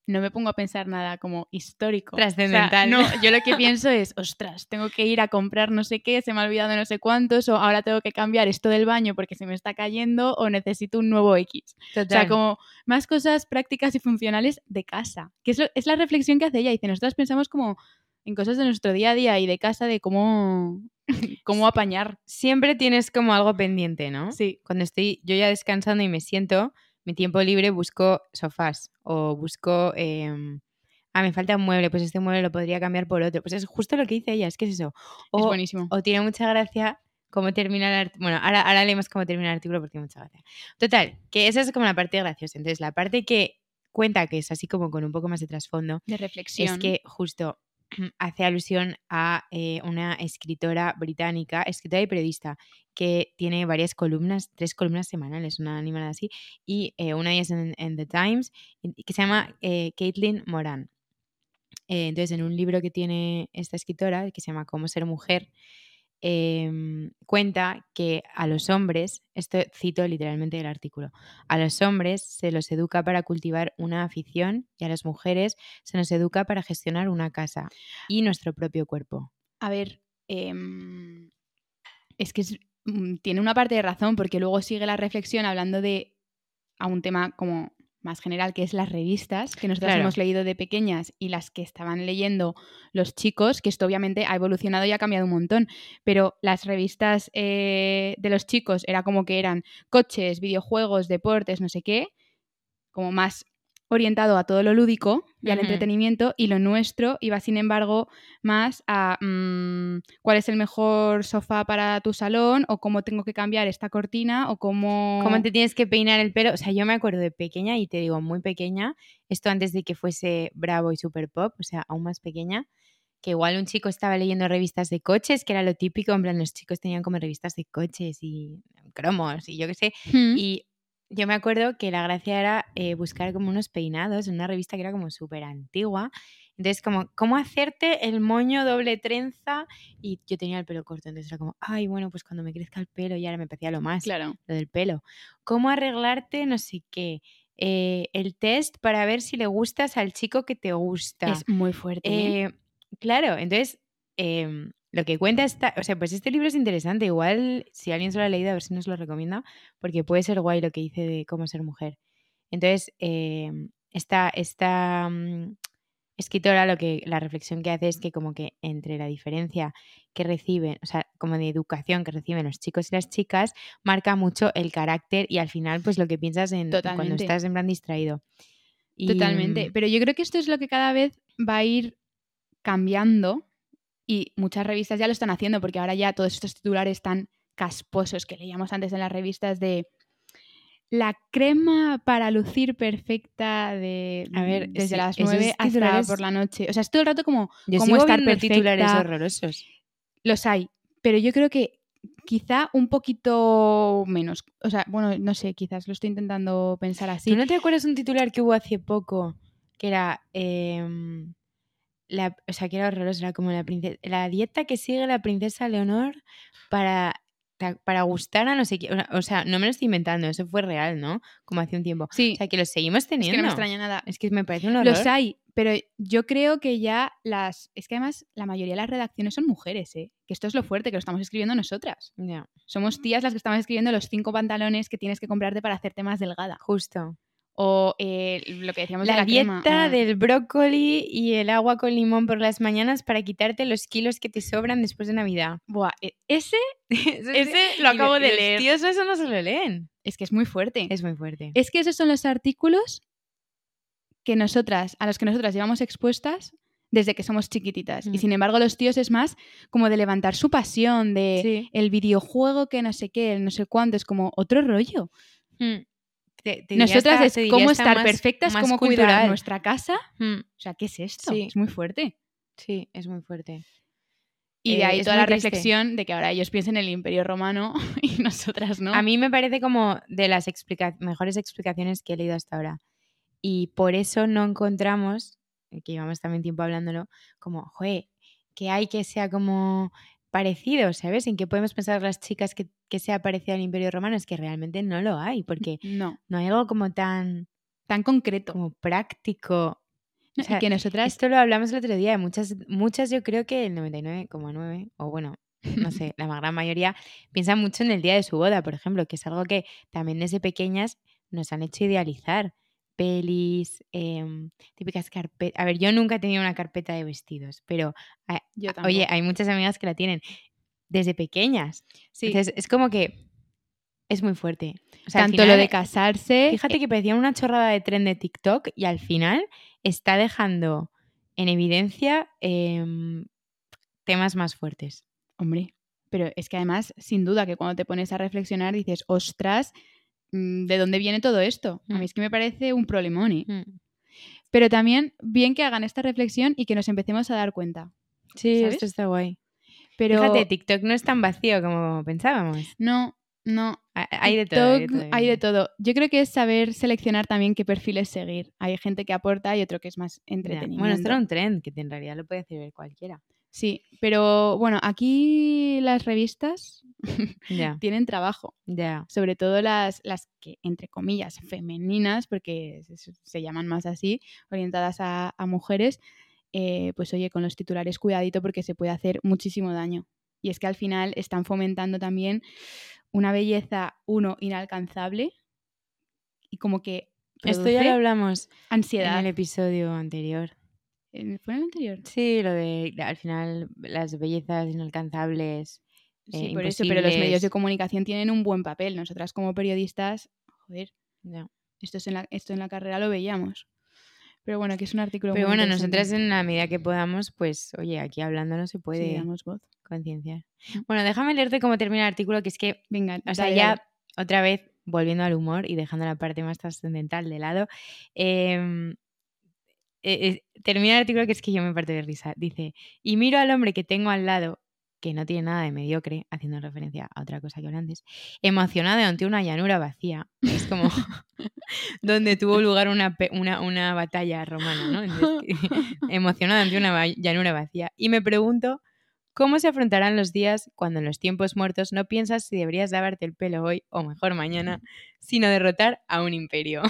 no me pongo a pensar nada como histórico. O sea, Trascendental. no, yo lo que pienso es, ostras, tengo que ir a comprar no sé qué, se me ha olvidado no sé cuántos, o ahora tengo que cambiar esto del baño porque se me está cayendo, o necesito un nuevo X. O sea, total. como más cosas prácticas y funcionales de casa. Que es, lo- es la reflexión que hace ella. Dice, nosotras pensamos como en cosas de nuestro día a día y de casa, de cómo, cómo apañar. Siempre tienes como algo pendiente, ¿no? Sí. Cuando estoy yo ya descansando y me siento, mi tiempo libre busco sofás o busco... em, ah, me falta un mueble, pues este mueble lo podría cambiar por otro. Pues es justo lo que dice ella, es que es eso. es O, buenísimo. o tiene mucha gracia cómo termina el artículo. Bueno, ahora, ahora leemos cómo termina el artículo porque tiene mucha gracia. Total, que esa es como la parte graciosa. Entonces, la parte que cuenta, que es así como con un poco más de trasfondo, de reflexión. es que justo hace alusión a eh, una escritora británica, escritora y periodista, que tiene varias columnas, tres columnas semanales, una animada así, y eh, una de ellas en, en The Times, que se llama eh, Caitlin Moran. Entonces, en un libro que tiene esta escritora, que se llama Cómo ser mujer, em, cuenta que a los hombres, esto cito literalmente del artículo, a los hombres se los educa para cultivar una afición y a las mujeres se nos educa para gestionar una casa y nuestro propio cuerpo. A ver, em, es que mm, tiene una parte de razón porque luego sigue la reflexión hablando de a un tema como más general que es las revistas que nosotros Claro. hemos leído de pequeñas y las que estaban leyendo los chicos, que esto obviamente ha evolucionado y ha cambiado un montón, pero las revistas eh, de los chicos era como que eran coches, videojuegos, deportes, no sé qué, como más orientado a todo lo lúdico y al entretenimiento y lo nuestro iba sin embargo más a mm, cuál es el mejor sofá para tu salón o cómo tengo que cambiar esta cortina o cómo... ¿Cómo te tienes que peinar el pelo? O sea, yo me acuerdo de pequeña, y te digo muy pequeña, esto antes de que fuese Bravo y Super Pop, o sea, aún más pequeña, que igual un chico estaba leyendo revistas de coches, que era lo típico, en plan, los chicos tenían como revistas de coches y cromos y yo qué sé, y yo me acuerdo que la gracia era eh, buscar como unos peinados en una revista que era como súper antigua. Entonces, como, ¿cómo hacerte el moño doble trenza? Y yo tenía el pelo corto, entonces era como, ay, bueno, pues cuando me crezca el pelo y ahora me parecía lo más, Claro. lo del pelo. ¿Cómo arreglarte no sé qué? Eh, el test para ver si le gustas al chico que te gusta. Es muy fuerte. ¿eh? Claro, entonces, em, lo que cuenta está, o sea, pues este libro es interesante. Igual, si alguien se lo ha leído, a ver si nos lo recomienda, porque puede ser guay lo que dice de cómo ser mujer. Entonces, eh, esta, esta mm, escritora lo que la reflexión que hace es que como que entre la diferencia que reciben, o sea, como de educación que reciben los chicos y las chicas, marca mucho el carácter y al final pues lo que piensas en cuando estás en plan distraído. Y, Totalmente. mm, Pero yo creo que esto es lo que cada vez va a ir cambiando y muchas revistas ya lo están haciendo porque ahora ya todos estos titulares tan casposos que leíamos antes en las revistas de la crema para lucir perfecta de A ver, desde sí, las esos 9 hasta titulares- por la noche. O sea, es todo el rato como Yo sigo estar perfecta. titulares horrorosos. Los hay, pero yo creo que quizá un poquito menos. O sea, bueno, no sé, quizás lo estoy intentando pensar así. ¿Tú no te acuerdas un titular que hubo hace poco que era em, la, o sea, que era horroroso, era como la princesa, la dieta que sigue la princesa Leonor para para gustar a no sé quién, o sea, no me lo estoy inventando, eso fue real, ¿no? Como hace un tiempo. Sí, O sea, que lo seguimos es teniendo. que no me extraña nada. Es que me parece un horror. Los hay, pero yo creo que ya las. Es que además la mayoría de las redacciones son mujeres, ¿eh? Que esto es lo fuerte, que lo estamos escribiendo nosotras. Somos tías las que estamos escribiendo los cinco pantalones que tienes que comprarte para hacerte más delgada. justo. O eh, lo que decíamos de La, la crema, dieta ah, del brócoli y el agua con limón por las mañanas para quitarte los kilos que te sobran después de Navidad. Buah, e- ese Ese Ese lo acabo de leer. Los tíos eso no se lo leen. es que es muy fuerte. Es muy fuerte. Es que esos son los artículos que nosotras, a los que nosotras llevamos expuestas desde que somos chiquititas. Mm. Y sin embargo, los tíos es más como de levantar su pasión, de Sí. el videojuego que no sé qué, el no sé cuánto, es como otro rollo. Mm. Te- te diría Nosotras es cómo estar perfectas, más cómo cuidar cultural. nuestra casa. Mm. O sea, ¿qué es esto? Sí. Es muy fuerte. Sí, es muy fuerte. Y de Eh, ahí toda la triste. reflexión de que ahora ellos piensen en el imperio romano y nosotras no. A mí me parece como de las explica- mejores explicaciones que he leído hasta ahora. Y por eso no encontramos, eh, que llevamos también tiempo hablándolo, como, joder, que hay que sea como parecido, ¿sabes? ¿En qué podemos pensar las chicas que, que sea parecido al Imperio Romano? Es que realmente no lo hay, porque No, no hay algo como tan tan concreto. como práctico. No, o sea, y que nosotras Esto lo hablamos el otro día. Muchas, muchas yo creo que el 99,9, o bueno, no sé, la gran mayoría, piensan mucho en el día de su boda, por ejemplo, que es algo que también desde pequeñas nos han hecho idealizar. Pelis, em, típicas carpetas. A ver, yo nunca he tenido una carpeta de vestidos, pero a- yo oye, hay muchas amigas que la tienen desde pequeñas. Sí, Entonces, es como que es muy fuerte. O sea, tanto lo de casarse, Fíjate que parecía una chorrada de tren de TikTok y al final está dejando en evidencia em, temas más fuertes. Hombre, pero es que además, sin duda, que cuando te pones a reflexionar dices, ostras, ¿de dónde viene todo esto? A Mm. mí es que me parece un problemón. ¿eh? Pero también bien que hagan esta reflexión y que nos empecemos a dar cuenta. Sí, ¿Sabes? esto está guay. Pero Fíjate, TikTok no es tan vacío como pensábamos. no, no. Ha- Hay de todo. TikTok, hay de todo. Yo creo que es saber seleccionar también qué perfiles seguir. Hay gente que aporta y otro que es más Ya. entretenimiento. Bueno, esto era un trend que en realidad lo puede hacer cualquiera. Sí, pero bueno, aquí las revistas tienen trabajo. ya. sobre todo las, las que, entre comillas, femeninas, porque se, se llaman más así, orientadas a, a mujeres, eh, pues oye, con los titulares cuidadito porque se puede hacer muchísimo daño. Y es que al final están fomentando también una belleza, uno, inalcanzable y como que Esto ya lo hablamos en ansiedad. el episodio anterior. ¿En- ¿Fue en el anterior? Sí, lo de al final las bellezas inalcanzables. Sí, eh, por eso, pero los medios de comunicación tienen un buen papel. Nosotras como periodistas, joder, Ya. esto, es en la, esto en la carrera lo veíamos. Pero bueno, que es un artículo Pero muy bueno, nosotras en la medida que podamos, pues, oye, aquí hablando no se Sí, puede damos voz. concienciar. Bueno, déjame leerte cómo termina el artículo, que es que, Venga, o sea, dale, ya dale. otra vez volviendo al humor y dejando la parte más trascendental de lado, em, eh, eh, termina el artículo que es que yo me parto de risa. Dice, y miro al hombre que tengo al lado, que no tiene nada de mediocre, haciendo referencia a otra cosa que hablé antes, emocionado ante una llanura vacía. Es como donde tuvo lugar una, una, una batalla romana, ¿no? Entonces, emocionado ante una llanura vacía. Y me pregunto, ¿cómo se afrontarán los días cuando en los tiempos muertos no piensas si deberías lavarte el pelo hoy o mejor mañana, sino derrotar a un imperio?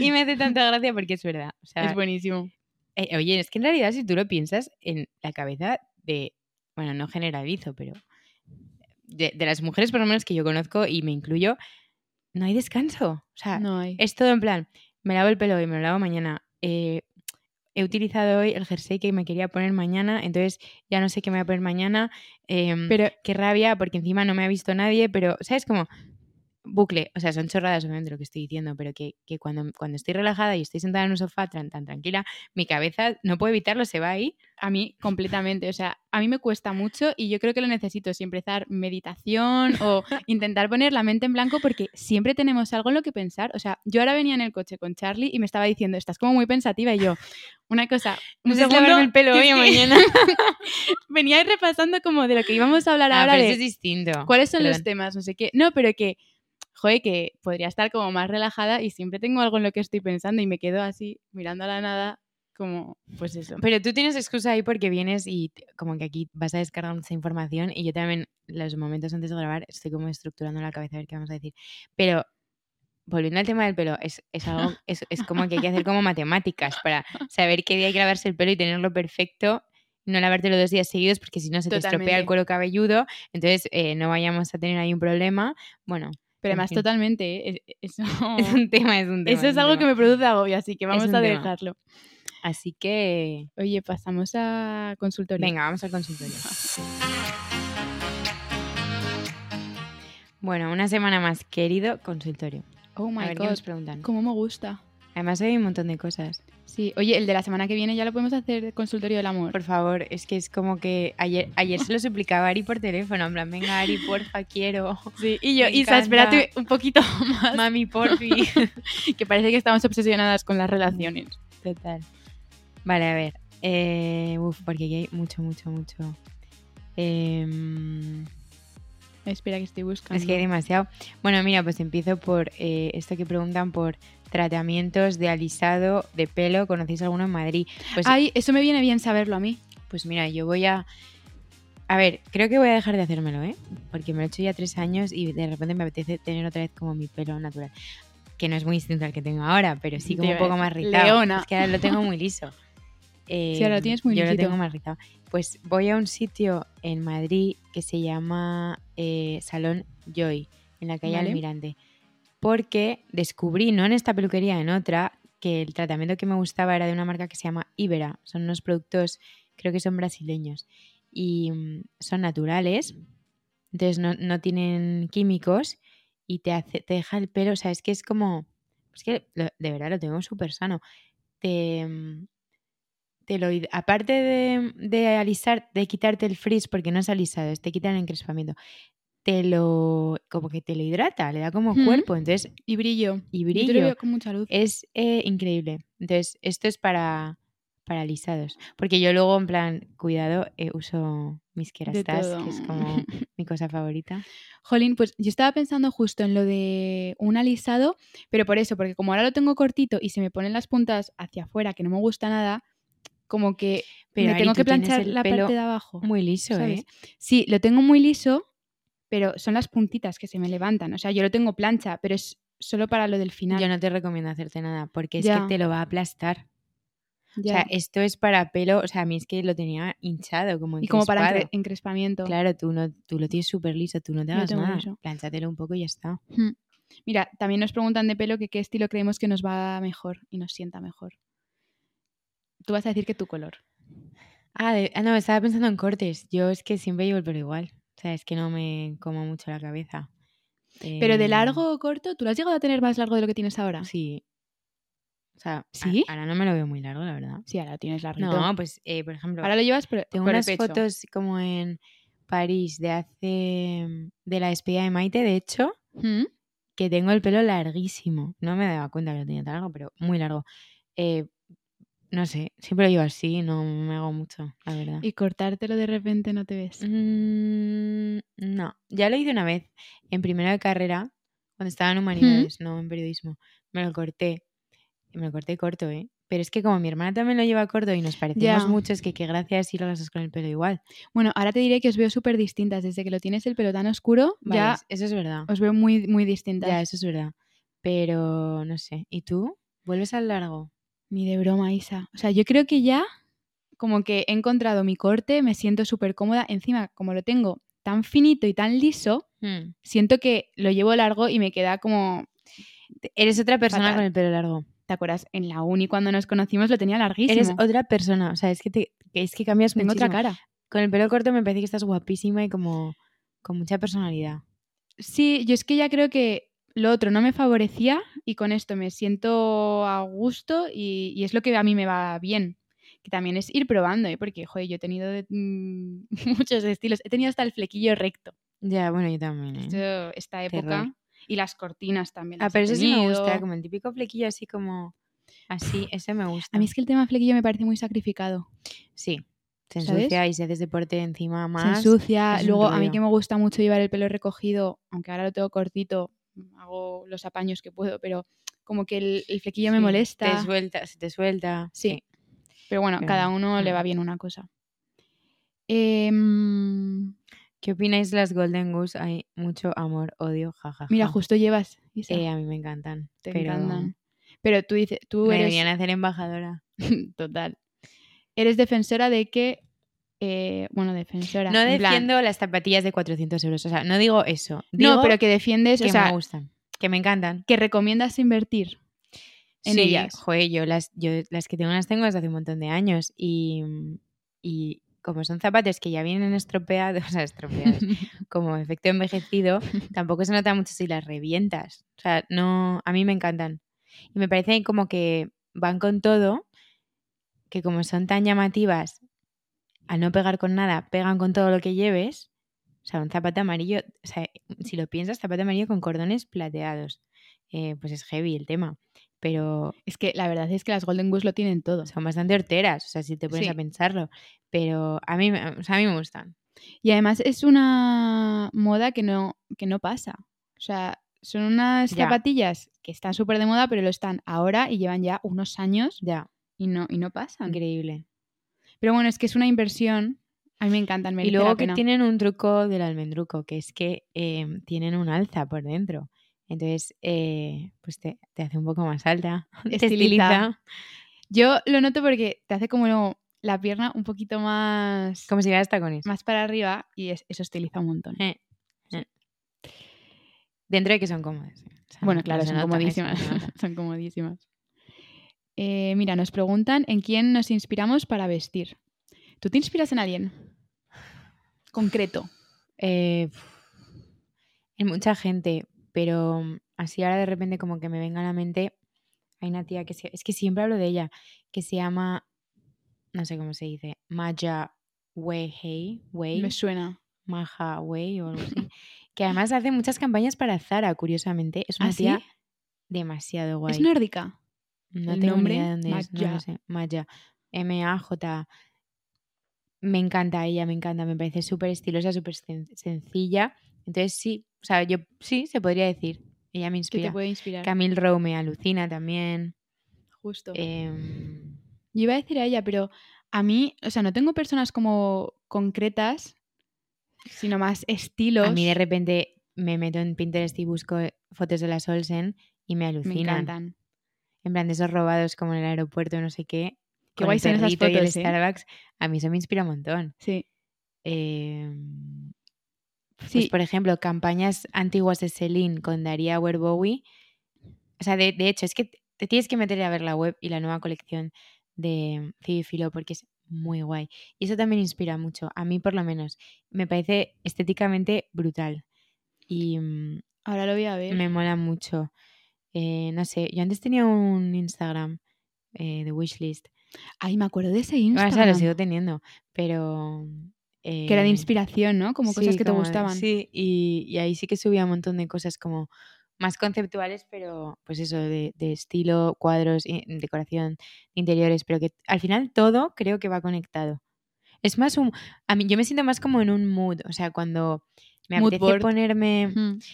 Y me hace tanta gracia porque es verdad. O sea, Es buenísimo. eh, oye, es que en realidad si tú lo piensas en la cabeza de bueno, no generalizo, pero de, de las mujeres por lo menos que yo conozco y me incluyo, no hay descanso. O sea, No hay. es todo en plan, me lavo el pelo hoy, me lo lavo mañana. eh, he utilizado hoy el jersey que me quería poner mañana, entonces ya no sé qué me voy a poner mañana. em, Pero qué rabia, porque encima no me ha visto nadie, pero, ¿sabes? Como bucle, o sea, son chorradas obviamente lo que estoy diciendo, pero que, que cuando, cuando estoy relajada y estoy sentada en un sofá tan, tan tranquila, mi cabeza no puedo evitarlo, se va ahí. a mí completamente, o sea, a mí me cuesta mucho y yo creo que lo necesito, si empezar meditación o intentar poner la mente en blanco porque siempre tenemos algo en lo que pensar. O sea, yo ahora venía en el coche con Charlie y me estaba diciendo, estás como muy pensativa y yo, una cosa, un No sé si segundo, el pelo hoy o mañana. venía ahí repasando como de lo que íbamos a hablar Ah, ahora pero de eso es distinto. cuáles son los temas, no sé qué. No, pero que, joder, que podría estar como más relajada y siempre tengo algo en lo que estoy pensando y me quedo así mirando a la nada como, pues eso. Pero tú tienes excusa ahí porque vienes y como que aquí vas a descargar esa información y yo también los momentos antes de grabar estoy como estructurando la cabeza a ver qué vamos a decir. Pero volviendo al tema del pelo, es, es algo, es, es como que hay que hacer como matemáticas para saber qué día hay que lavarse el pelo y tenerlo perfecto. No lavártelo dos días seguidos porque si no se te estropea el Totalmente. cuero cabelludo, entonces eh, no vayamos a tener ahí un problema. Bueno, Pero en además fin. totalmente, ¿eh? Es- Eso, es un tema, es un tema. eso es algo tema. que me produce agobio, así que vamos a tema. dejarlo. Así que, Oye, pasamos a consultorio. venga, vamos al consultorio. Bueno, una semana más, querido consultorio. Oh my a ver qué god, nos preguntan. cómo me gusta. Además hay un montón de cosas. Sí, oye, el de la semana que viene ya lo podemos hacer consultorio del amor. Por favor, es que es como que ayer, ayer se lo suplicaba a Ari por teléfono, en plan, venga Ari, porfa, quiero. Sí, y yo, Isa, espérate un poquito más, Mami, porfi. que parece que estamos obsesionadas con las relaciones. Total. Vale, a ver. Eh, uf, porque aquí hay mucho, mucho, mucho. Em, Espera que estoy buscando. es que hay demasiado. Bueno, mira, pues empiezo por eh, esto que preguntan por tratamientos de alisado de pelo. ¿Conocéis alguno en Madrid? Pues Ay, eso me viene bien saberlo a mí. Pues mira, yo voy a... A ver, creo que voy a dejar de hacérmelo, ¿eh? Porque me lo he hecho ya tres años y de repente me apetece tener otra vez como mi pelo natural. Que no es muy distinto al que tengo ahora, pero sí como un poco más rizado. leona. Es que ahora lo tengo muy liso. Eh, ahora lo tienes muy Yo lo tengo más rizado. Pues voy a un sitio en Madrid que se llama eh, Salón Joy, en la calle Vale. Almirante. Porque descubrí, no en esta peluquería, en otra, que el tratamiento que me gustaba era de una marca que se llama Ibera. Son unos productos, creo que son brasileños. Y mm, son naturales. Entonces no, no tienen químicos y te, hace, te deja el pelo. O sea, es que es como. Es que lo- de verdad lo tengo súper sano. Te. Mm, Te lo, aparte de, de alisar, de quitarte el frizz, porque no es alisado, es te quita el encrespamiento, te lo. como que te lo hidrata, le da como Ujú. cuerpo. Entonces, Y brillo. y Yo te lo brillo. veo con mucha luz. Es eh, increíble. Entonces, esto es para, para alisados. Porque yo luego, en plan, cuidado, eh, uso mis kerastas, que es como mi cosa favorita. Jolín, pues yo estaba pensando justo en lo de un alisado, pero por eso, porque como ahora lo tengo cortito y se me ponen las puntas hacia afuera, que no me gusta nada, como que Pero, me tengo que planchar la parte de abajo. Muy liso, ¿sabes? ¿eh? Sí, lo tengo muy liso, pero son las puntitas que se me levantan. O sea, yo lo tengo plancha, pero es solo para lo del final. Yo no te recomiendo hacerte nada, porque es que te lo va a aplastar. Ya. O sea, esto es para pelo, o sea, a mí es que lo tenía hinchado, como y como para encre- encrespamiento. Claro, tú, no, tú lo tienes súper liso, tú no te hagas tengo nada. liso. Plánchatelo un poco y ya está. Hmm. Mira, también nos preguntan de pelo que qué estilo creemos que nos va mejor y nos sienta mejor. Tú vas a decir que tu color. Ah, de- ah, no, estaba pensando en cortes. Yo es que siempre llevo el pelo igual. O sea, es que no me como mucho la cabeza. Pero de Em, largo o corto, ¿tú lo has llegado a tener más largo de lo que tienes ahora? Sí. O sea, a- ¿Sí? ahora no me lo veo muy largo, la verdad. Sí, ahora lo tienes largo. No, pues, eh, por ejemplo, ahora lo llevas por, tengo por el unas pecho. fotos como en París de hace. de la despedida de Maite, de hecho, ¿Mm? que tengo el pelo larguísimo. No me daba cuenta que lo tenía tan largo, pero muy largo. Eh, no sé, siempre lo llevo así, no me hago mucho, la verdad. Y cortártelo de repente no te ves. Mm, no, ya lo hice una vez en primera de carrera, cuando estaba en humanidades, no en periodismo. Me lo corté. Y me lo corté corto, ¿eh? Pero es que como mi hermana también lo lleva corto y nos parecemos Ya. mucho, es que qué gracia es ir a las dos con el pelo igual. Bueno, ahora te diré que os veo súper distintas. Desde que lo tienes el pelo tan oscuro, Vale, ya es- eso es verdad. os veo muy, muy distintas. Ya, eso es verdad. Pero no sé. ¿Y tú? ¿Vuelves al largo? Ni de broma, Isa. O sea, yo creo que ya como que he encontrado mi corte, me siento súper cómoda. Encima, como lo tengo tan finito y tan liso, Hmm. siento que lo llevo largo y me queda como... Eres otra persona Fatal. con el pelo largo. ¿Te acuerdas? En la uni cuando nos conocimos lo tenía larguísimo. Eres otra persona. O sea, es que, te, es que cambias Tengo otra cara. Con el pelo corto me parece que estás guapísima y como con mucha personalidad. Sí, yo es que ya creo que lo otro no me favorecía y con esto me siento a gusto y, y es lo que a mí me va bien. Que también es ir probando, ¿eh? porque, joder, yo he tenido de- mm, muchos estilos. He tenido hasta el flequillo recto. Ya, bueno, yo también. ¿eh? Esto- esta época. Terror. Y las cortinas también. Ah, las pero eso sí me gusta, como el típico flequillo así como así, ese me gusta. A mí es que el tema flequillo me parece muy sacrificado. Sí, se ¿Sabes? ensucia y si haces deporte encima más. Se ensucia. Luego, a mí que me gusta mucho llevar el pelo recogido, aunque ahora lo tengo cortito, hago los apaños que puedo, pero como que el, el flequillo me molesta. Te suelta, se te suelta. Sí. Pero bueno, Pero cada uno le mm. va bien una cosa. Em, ¿Qué opináis de las Golden Goose? Hay mucho amor, odio, jajaja. mira, justo llevas. Eh, a mí me encantan. te pero encantan. Pero tú dices, tú Me eres deberían hacer embajadora. total. Eres defensora de que eh, bueno, defensora. No plan- defiendo las zapatillas de 400 euros. O sea, no digo eso. no, pero que defiendes, que o sea, me gustan. Que me encantan. que recomiendas invertir en Sí, ellas. Joder, yo las, yo las que tengo las tengo desde hace un montón de años. Y, y como son zapatos que ya vienen estropeados, o sea, estropeados, como efecto envejecido, tampoco se nota mucho si las revientas. O sea, no, a mí me encantan. Y me parece como que van con todo, que como son tan llamativas, al no pegar con nada, pegan con todo lo que lleves. O sea, un zapato amarillo, o sea, si lo piensas, zapato amarillo con cordones plateados. Eh, pues es heavy el tema. Pero Es que la verdad es que las Golden Goose lo tienen todo. son bastante horteras, o sea, si te pones Sí. a pensarlo. Pero a mí, me- o sea, a mí me gustan. Y además es una moda que no, que no pasa. O sea, son unas Ya. zapatillas que están súper de moda, pero lo están ahora y llevan ya unos años Ya, y no, y no pasan. increíble. Pero bueno, es que es una inversión. A mí me encantan, Y merece luego que tienen un truco del almendruco, que es que eh, tienen un alza por dentro. Entonces, eh, pues te, te hace un poco más alta. te Estiliza. Yo lo noto porque te hace como la pierna un poquito más, Como si llevaras tacones. más para arriba y es- eso estiliza un montón. Eh, eh. Dentro de que son cómodas. O sea, Bueno, no claro, son nota, eso, comodísimas. son comodísimas. Eh, mira, nos preguntan en quién nos inspiramos para vestir. ¿Tú te inspiras en alguien? Concreto. Eh, en mucha gente, pero así ahora de repente como que me venga a la mente, hay una tía que se, es que siempre hablo de ella, que se llama, no sé cómo se dice, Maja Wei, Wei, Me suena. Maja Wei o algo así, que además hace muchas campañas para Zara, curiosamente, es una ¿Ah, sí? tía demasiado guay. ¿Es nórdica? No el tengo nombre? ni idea de dónde es, no lo sé. Maya. M-A-J. Me encanta ella, me encanta, me parece súper estilosa, súper sen- sencilla. Entonces sí, o sea, yo sí, se podría decir. Ella me ¿Qué te inspira. puede inspirar? Camille Rowe me alucina también. Justo. Em, Yo iba a decir a ella, pero a mí, o sea, no tengo personas como concretas, sino más estilos. a mí de repente me meto en Pinterest y busco fotos de las Olsen y me me alucinan. encantan. En plan, de esos robados como en el aeropuerto, no sé qué. Qué guays son esas perrito y el fotos, ¿eh? Starbucks. A mí eso me inspira un montón. Sí. Em, Pues, Sí. por ejemplo, campañas antiguas de Celine con Daria Wear Bowie. O sea, de, de hecho, es que te tienes que meter a ver la web y la nueva colección de Philo porque es muy guay. Y eso también inspira mucho, a mí por lo menos. Me parece estéticamente brutal. Y mm, Ahora lo voy a ver. me mola mucho. Eh, no sé, yo antes tenía un Instagram eh, de wishlist. Ay, me acuerdo de ese O Instagram. sea, lo sigo teniendo, pero... Que era de eh, inspiración, ¿no? Como cosas que te como gustaban. Sí, y, y ahí sí que subía un montón de cosas como más conceptuales, pero pues eso, de, de estilo, cuadros, decoración, interiores, pero que al final todo creo que va conectado. Es más un... A mí, yo me siento más como en un mood, o sea, cuando me Mood apetece board. ponerme...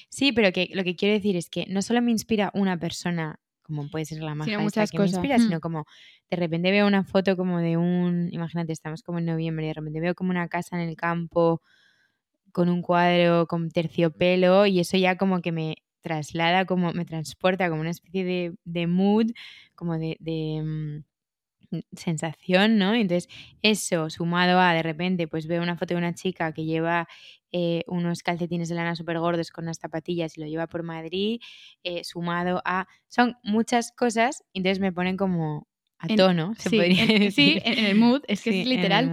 Sí, pero que lo que quiero decir es que no solo me inspira una persona, como puede ser la maja esta que me inspira, Mm. sino como de repente veo una foto como de un, imagínate, estamos como en noviembre, y de repente veo como una casa en el campo con un cuadro con terciopelo y eso ya como que me traslada, como me transporta como una especie de, de mood, como de, de, mm, sensación, ¿no? Entonces, eso sumado a de repente, pues veo una foto de una chica que lleva eh, unos calcetines de lana súper gordos con unas zapatillas y lo lleva por Madrid, eh, sumado a... Son muchas cosas, entonces me ponen como a En- tono, se sí, podría en, decir. sí, en en el mood, es que Sí, es literal.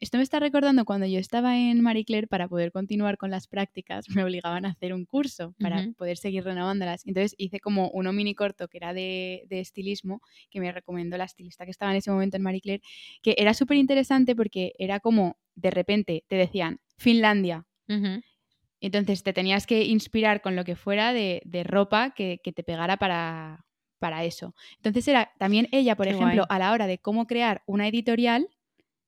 Esto me está recordando cuando yo estaba en Marie Claire para poder continuar con las prácticas, me obligaban a hacer un curso para poder seguir renovándolas. Entonces hice como uno mini corto que era de, de estilismo, que me recomendó la estilista que estaba en ese momento en Marie Claire, que era súper interesante porque era como de repente te decían Finlandia. Entonces te tenías que inspirar con lo que fuera de, de ropa que, que te pegara para, para eso. Entonces era también ella, por Qué ejemplo, guay. a la hora de cómo crear una editorial,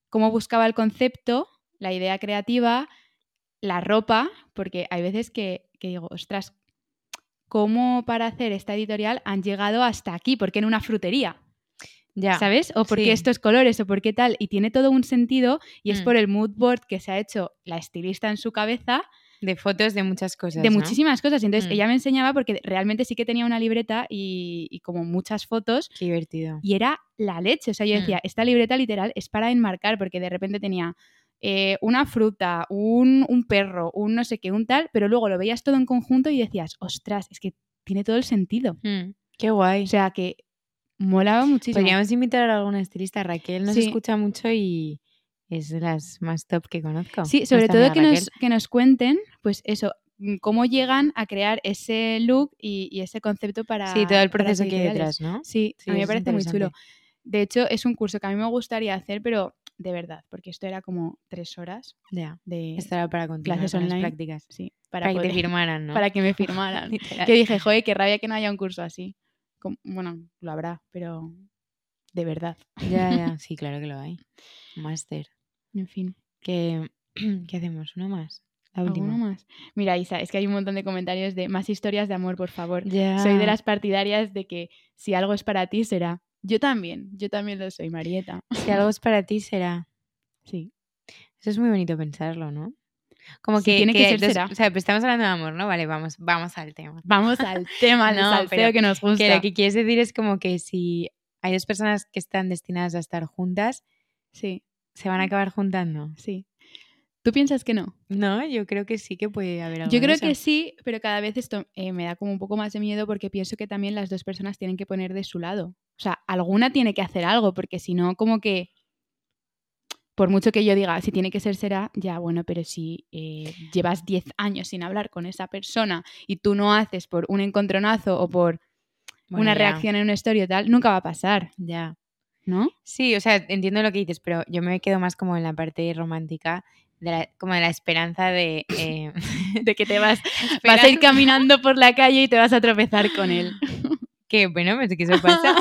cómo buscaba el concepto, la idea creativa, la ropa, porque hay veces que, que digo, ostras, ¿cómo para hacer esta editorial han llegado hasta aquí? ¿Por qué en una frutería? Ya. ¿Sabes? O por sí. qué estos colores, o por qué tal. Y tiene todo un sentido y es Mm. por el mood board que se ha hecho la estilista en su cabeza De fotos de muchas cosas. de ¿no? muchísimas cosas. Y Entonces Mm. ella me enseñaba porque realmente sí que tenía una libreta y, y como muchas fotos Qué divertido. y era la leche. O sea, yo Mm. decía, esta libreta literal es para enmarcar porque de repente tenía eh, una fruta, un, un perro, un no sé qué, un tal, pero luego lo veías todo en conjunto y decías, ostras, es que tiene todo el sentido. Mm, Qué guay. O sea, que molaba muchísimo. Podríamos invitar a alguna estilista. Raquel nos Sí. escucha mucho y es de las más top que conozco. Sí, sobre todo que nos, que nos cuenten, pues eso, mm, cómo llegan a crear ese look y, y ese concepto para. Sí, todo el proceso que hay detrás, ¿no? Sí, Sí, a mí me parece muy chulo. De hecho, es un curso que a mí me gustaría hacer, pero de verdad, porque esto era como tres horas Ya. de Esto era para clases con las online. prácticas. sí, Para, para, que te poder- firmaran, ¿no? para que me firmaran. Que dije, joder, qué rabia que no haya un curso así. Bueno, lo habrá, pero de verdad. Ya, ya. Sí, claro que lo hay. Máster. En fin. ¿Qué, ¿Qué hacemos? ¿Uno más? La ¿Alguno última. más? Mira, Isa, es que hay un montón de comentarios de más historias de amor, por favor. Ya. Soy de las partidarias de que si algo es para ti, será. Yo también, yo también lo soy, Marieta. Si algo es para ti, será. Sí. Eso es muy bonito pensarlo, ¿no? Como que, tiene que ser, será. O sea, pues estamos hablando de amor, ¿no? Vale, vamos, vamos al tema. Vamos al tema, No, pero que nos gusta. Que lo que quieres decir es como que si hay dos personas que están destinadas a estar juntas, Sí, se van a acabar juntando. sí. ¿Tú piensas que no? No, yo creo que sí que puede haber algo Yo creo que sí, pero cada vez esto eh, me da como un poco más de miedo porque pienso que también las dos personas tienen que poner de su lado. O sea, alguna tiene que hacer algo, porque si no, como que, por mucho que yo diga, si tiene que ser, será, ya bueno, pero si eh, llevas 10 años sin hablar con esa persona y tú no haces por un encontronazo o por Bueno, una ya, reacción en una historia tal, nunca va a pasar, Ya. ¿no? Sí, o sea, entiendo lo que dices, pero yo me quedo más como en la parte romántica, de la- como de la esperanza de... eh, De que te vas, vas a ir caminando por la calle y te vas a tropezar con él. que bueno, pues que eso pasa.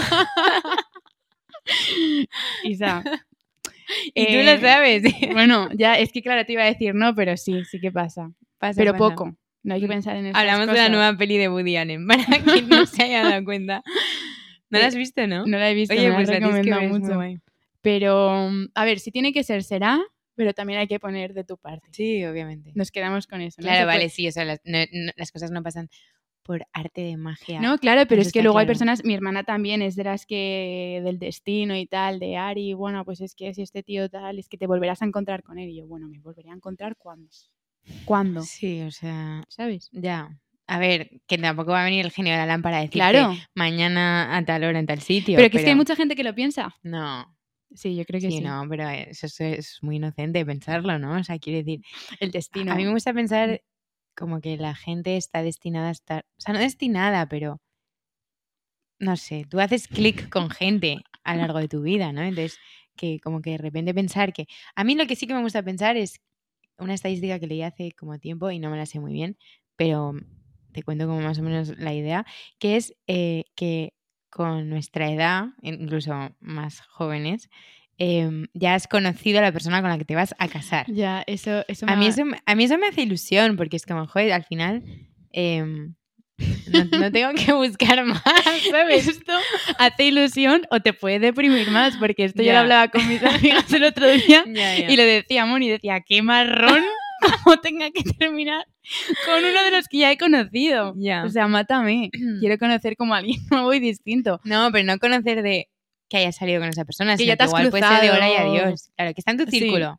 Isa. y tú eh, lo sabes. Bueno, ya es que claro, te iba a decir no, pero sí, sí que pasa. Pasa, pero pasa. poco. No hay que pensar en eso. Hablamos de la nueva peli de Woody Allen, para quien no se haya dado cuenta. ¿No la has visto, no? No la he visto, Oye, me pues la recomendado mucho. Pero, a ver, si tiene que ser, será, pero también hay que poner de tu parte. Sí, obviamente. Nos quedamos con eso. ¿no? Claro, vale, puede- sí, o sea, las, no- no- las cosas no pasan por arte de magia. No, claro, pero es que luego hay personas, mi hermana también es de las que del destino y tal, de Ari, bueno, pues es que si este tío tal, es que te volverás a encontrar con él. Y yo, bueno, me volveré a encontrar cuándo. ¿Cuándo? Sí, o sea, ¿Sabes? ya. A ver, que tampoco va a venir el genio de la lámpara a decirte Claro. mañana a tal hora en tal sitio. Pero que es que hay mucha gente que lo piensa. No, Sí, yo creo que sí, sí. no, pero eso es, es muy inocente pensarlo, ¿no? O sea, quiere decir, El destino. a mí me gusta pensar como que la gente está destinada a estar, o sea, no destinada, pero no sé, tú haces clic con gente a lo largo de tu vida, ¿no? Entonces, que como que de repente pensar que... A mí lo que sí que me gusta pensar es una estadística que leí hace como tiempo y no me la sé muy bien, pero te cuento como más o menos la idea, que es eh, que con nuestra edad, incluso más jóvenes, em, ya has conocido a la persona con la que te vas a casar. Ya, eso, eso A mí eso, me- a mí eso me hace ilusión, porque es como, joder, al final em, no, no tengo que buscar más, ¿sabes? Esto hace ilusión o te puede deprimir más, porque esto yo lo hablaba con mis amigas el otro día y lo decíamos y decía, qué marrón como tenga que terminar con uno de los que ya he conocido. O sea, mátame. Quiero conocer como a alguien nuevo y distinto. No, pero no conocer de que hayas salido con esa persona, Que sino ya te has igual puede ser de hola y adiós. Claro, que está en tu Sí. círculo.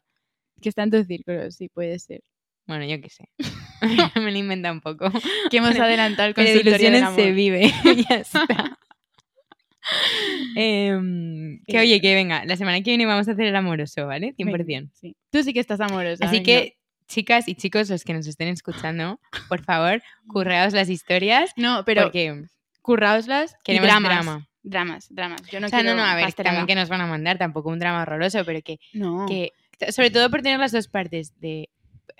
Que está en tu círculo, sí, puede ser. Bueno, yo qué sé. Me lo inventa un poco. Que hemos adelantado el Pero de consultorio del ilusiones se vive. ya está. Em, que Eh, oye, que venga, la semana que viene vamos a hacer el amoroso, ¿vale? 100%. Venga, sí. Tú sí que estás amorosa. Así venga. que, chicas y chicos, los que nos estén escuchando, por favor, curraos las historias. No, pero porque curraoslas y queremos dramas. drama. Dramas, dramas. Yo no o sea, no, quiero no, a ver, también que nos van a mandar, tampoco un drama horroroso, pero que, No. que sobre todo por tener las dos partes, de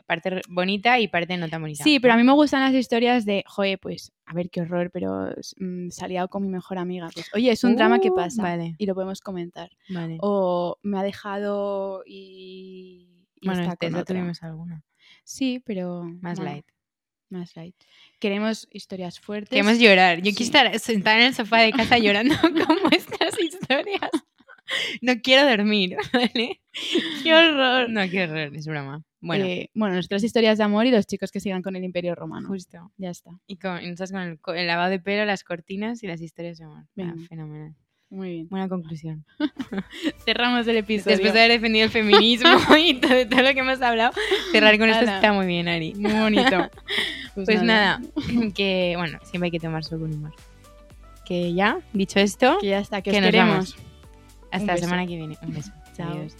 parte bonita y parte no tan bonita. Sí, pero a ¿no? mí me gustan las historias de, joder, pues, a ver qué horror, pero mm, salí a con mi mejor amiga. Pues, oye, es un drama que Uh, pasa Vale, y lo podemos comentar. vale. O me ha dejado y, y bueno, está este, con ya otra. tuvimos alguna. Sí, pero Más bueno, light. Más light. Queremos historias fuertes. Queremos llorar. Yo Sí. quiero estar sentada en el sofá de casa llorando con vuestras historias. No quiero dormir, ¿vale? ¡Qué horror! No, qué horror, es broma. Bueno, Eh, bueno, nuestras historias de amor y los chicos que sigan con el Imperio Romano. justo. Ya está. Y con, nosotras con el, el lavado de pelo, las cortinas y las historias de amor. Ah, fenomenal. Muy bien. Buena conclusión. Cerramos el episodio. Después de haber defendido el feminismo y todo, todo lo que hemos hablado, cerrar con esto está muy bien, Ari. Muy bonito. Pues nada, que bueno, siempre hay que tomarse con humor. Que ya, dicho esto, Que ya está, que, Que os nos queremos. vamos. hasta la semana que viene. Un beso. Chao. Adiós.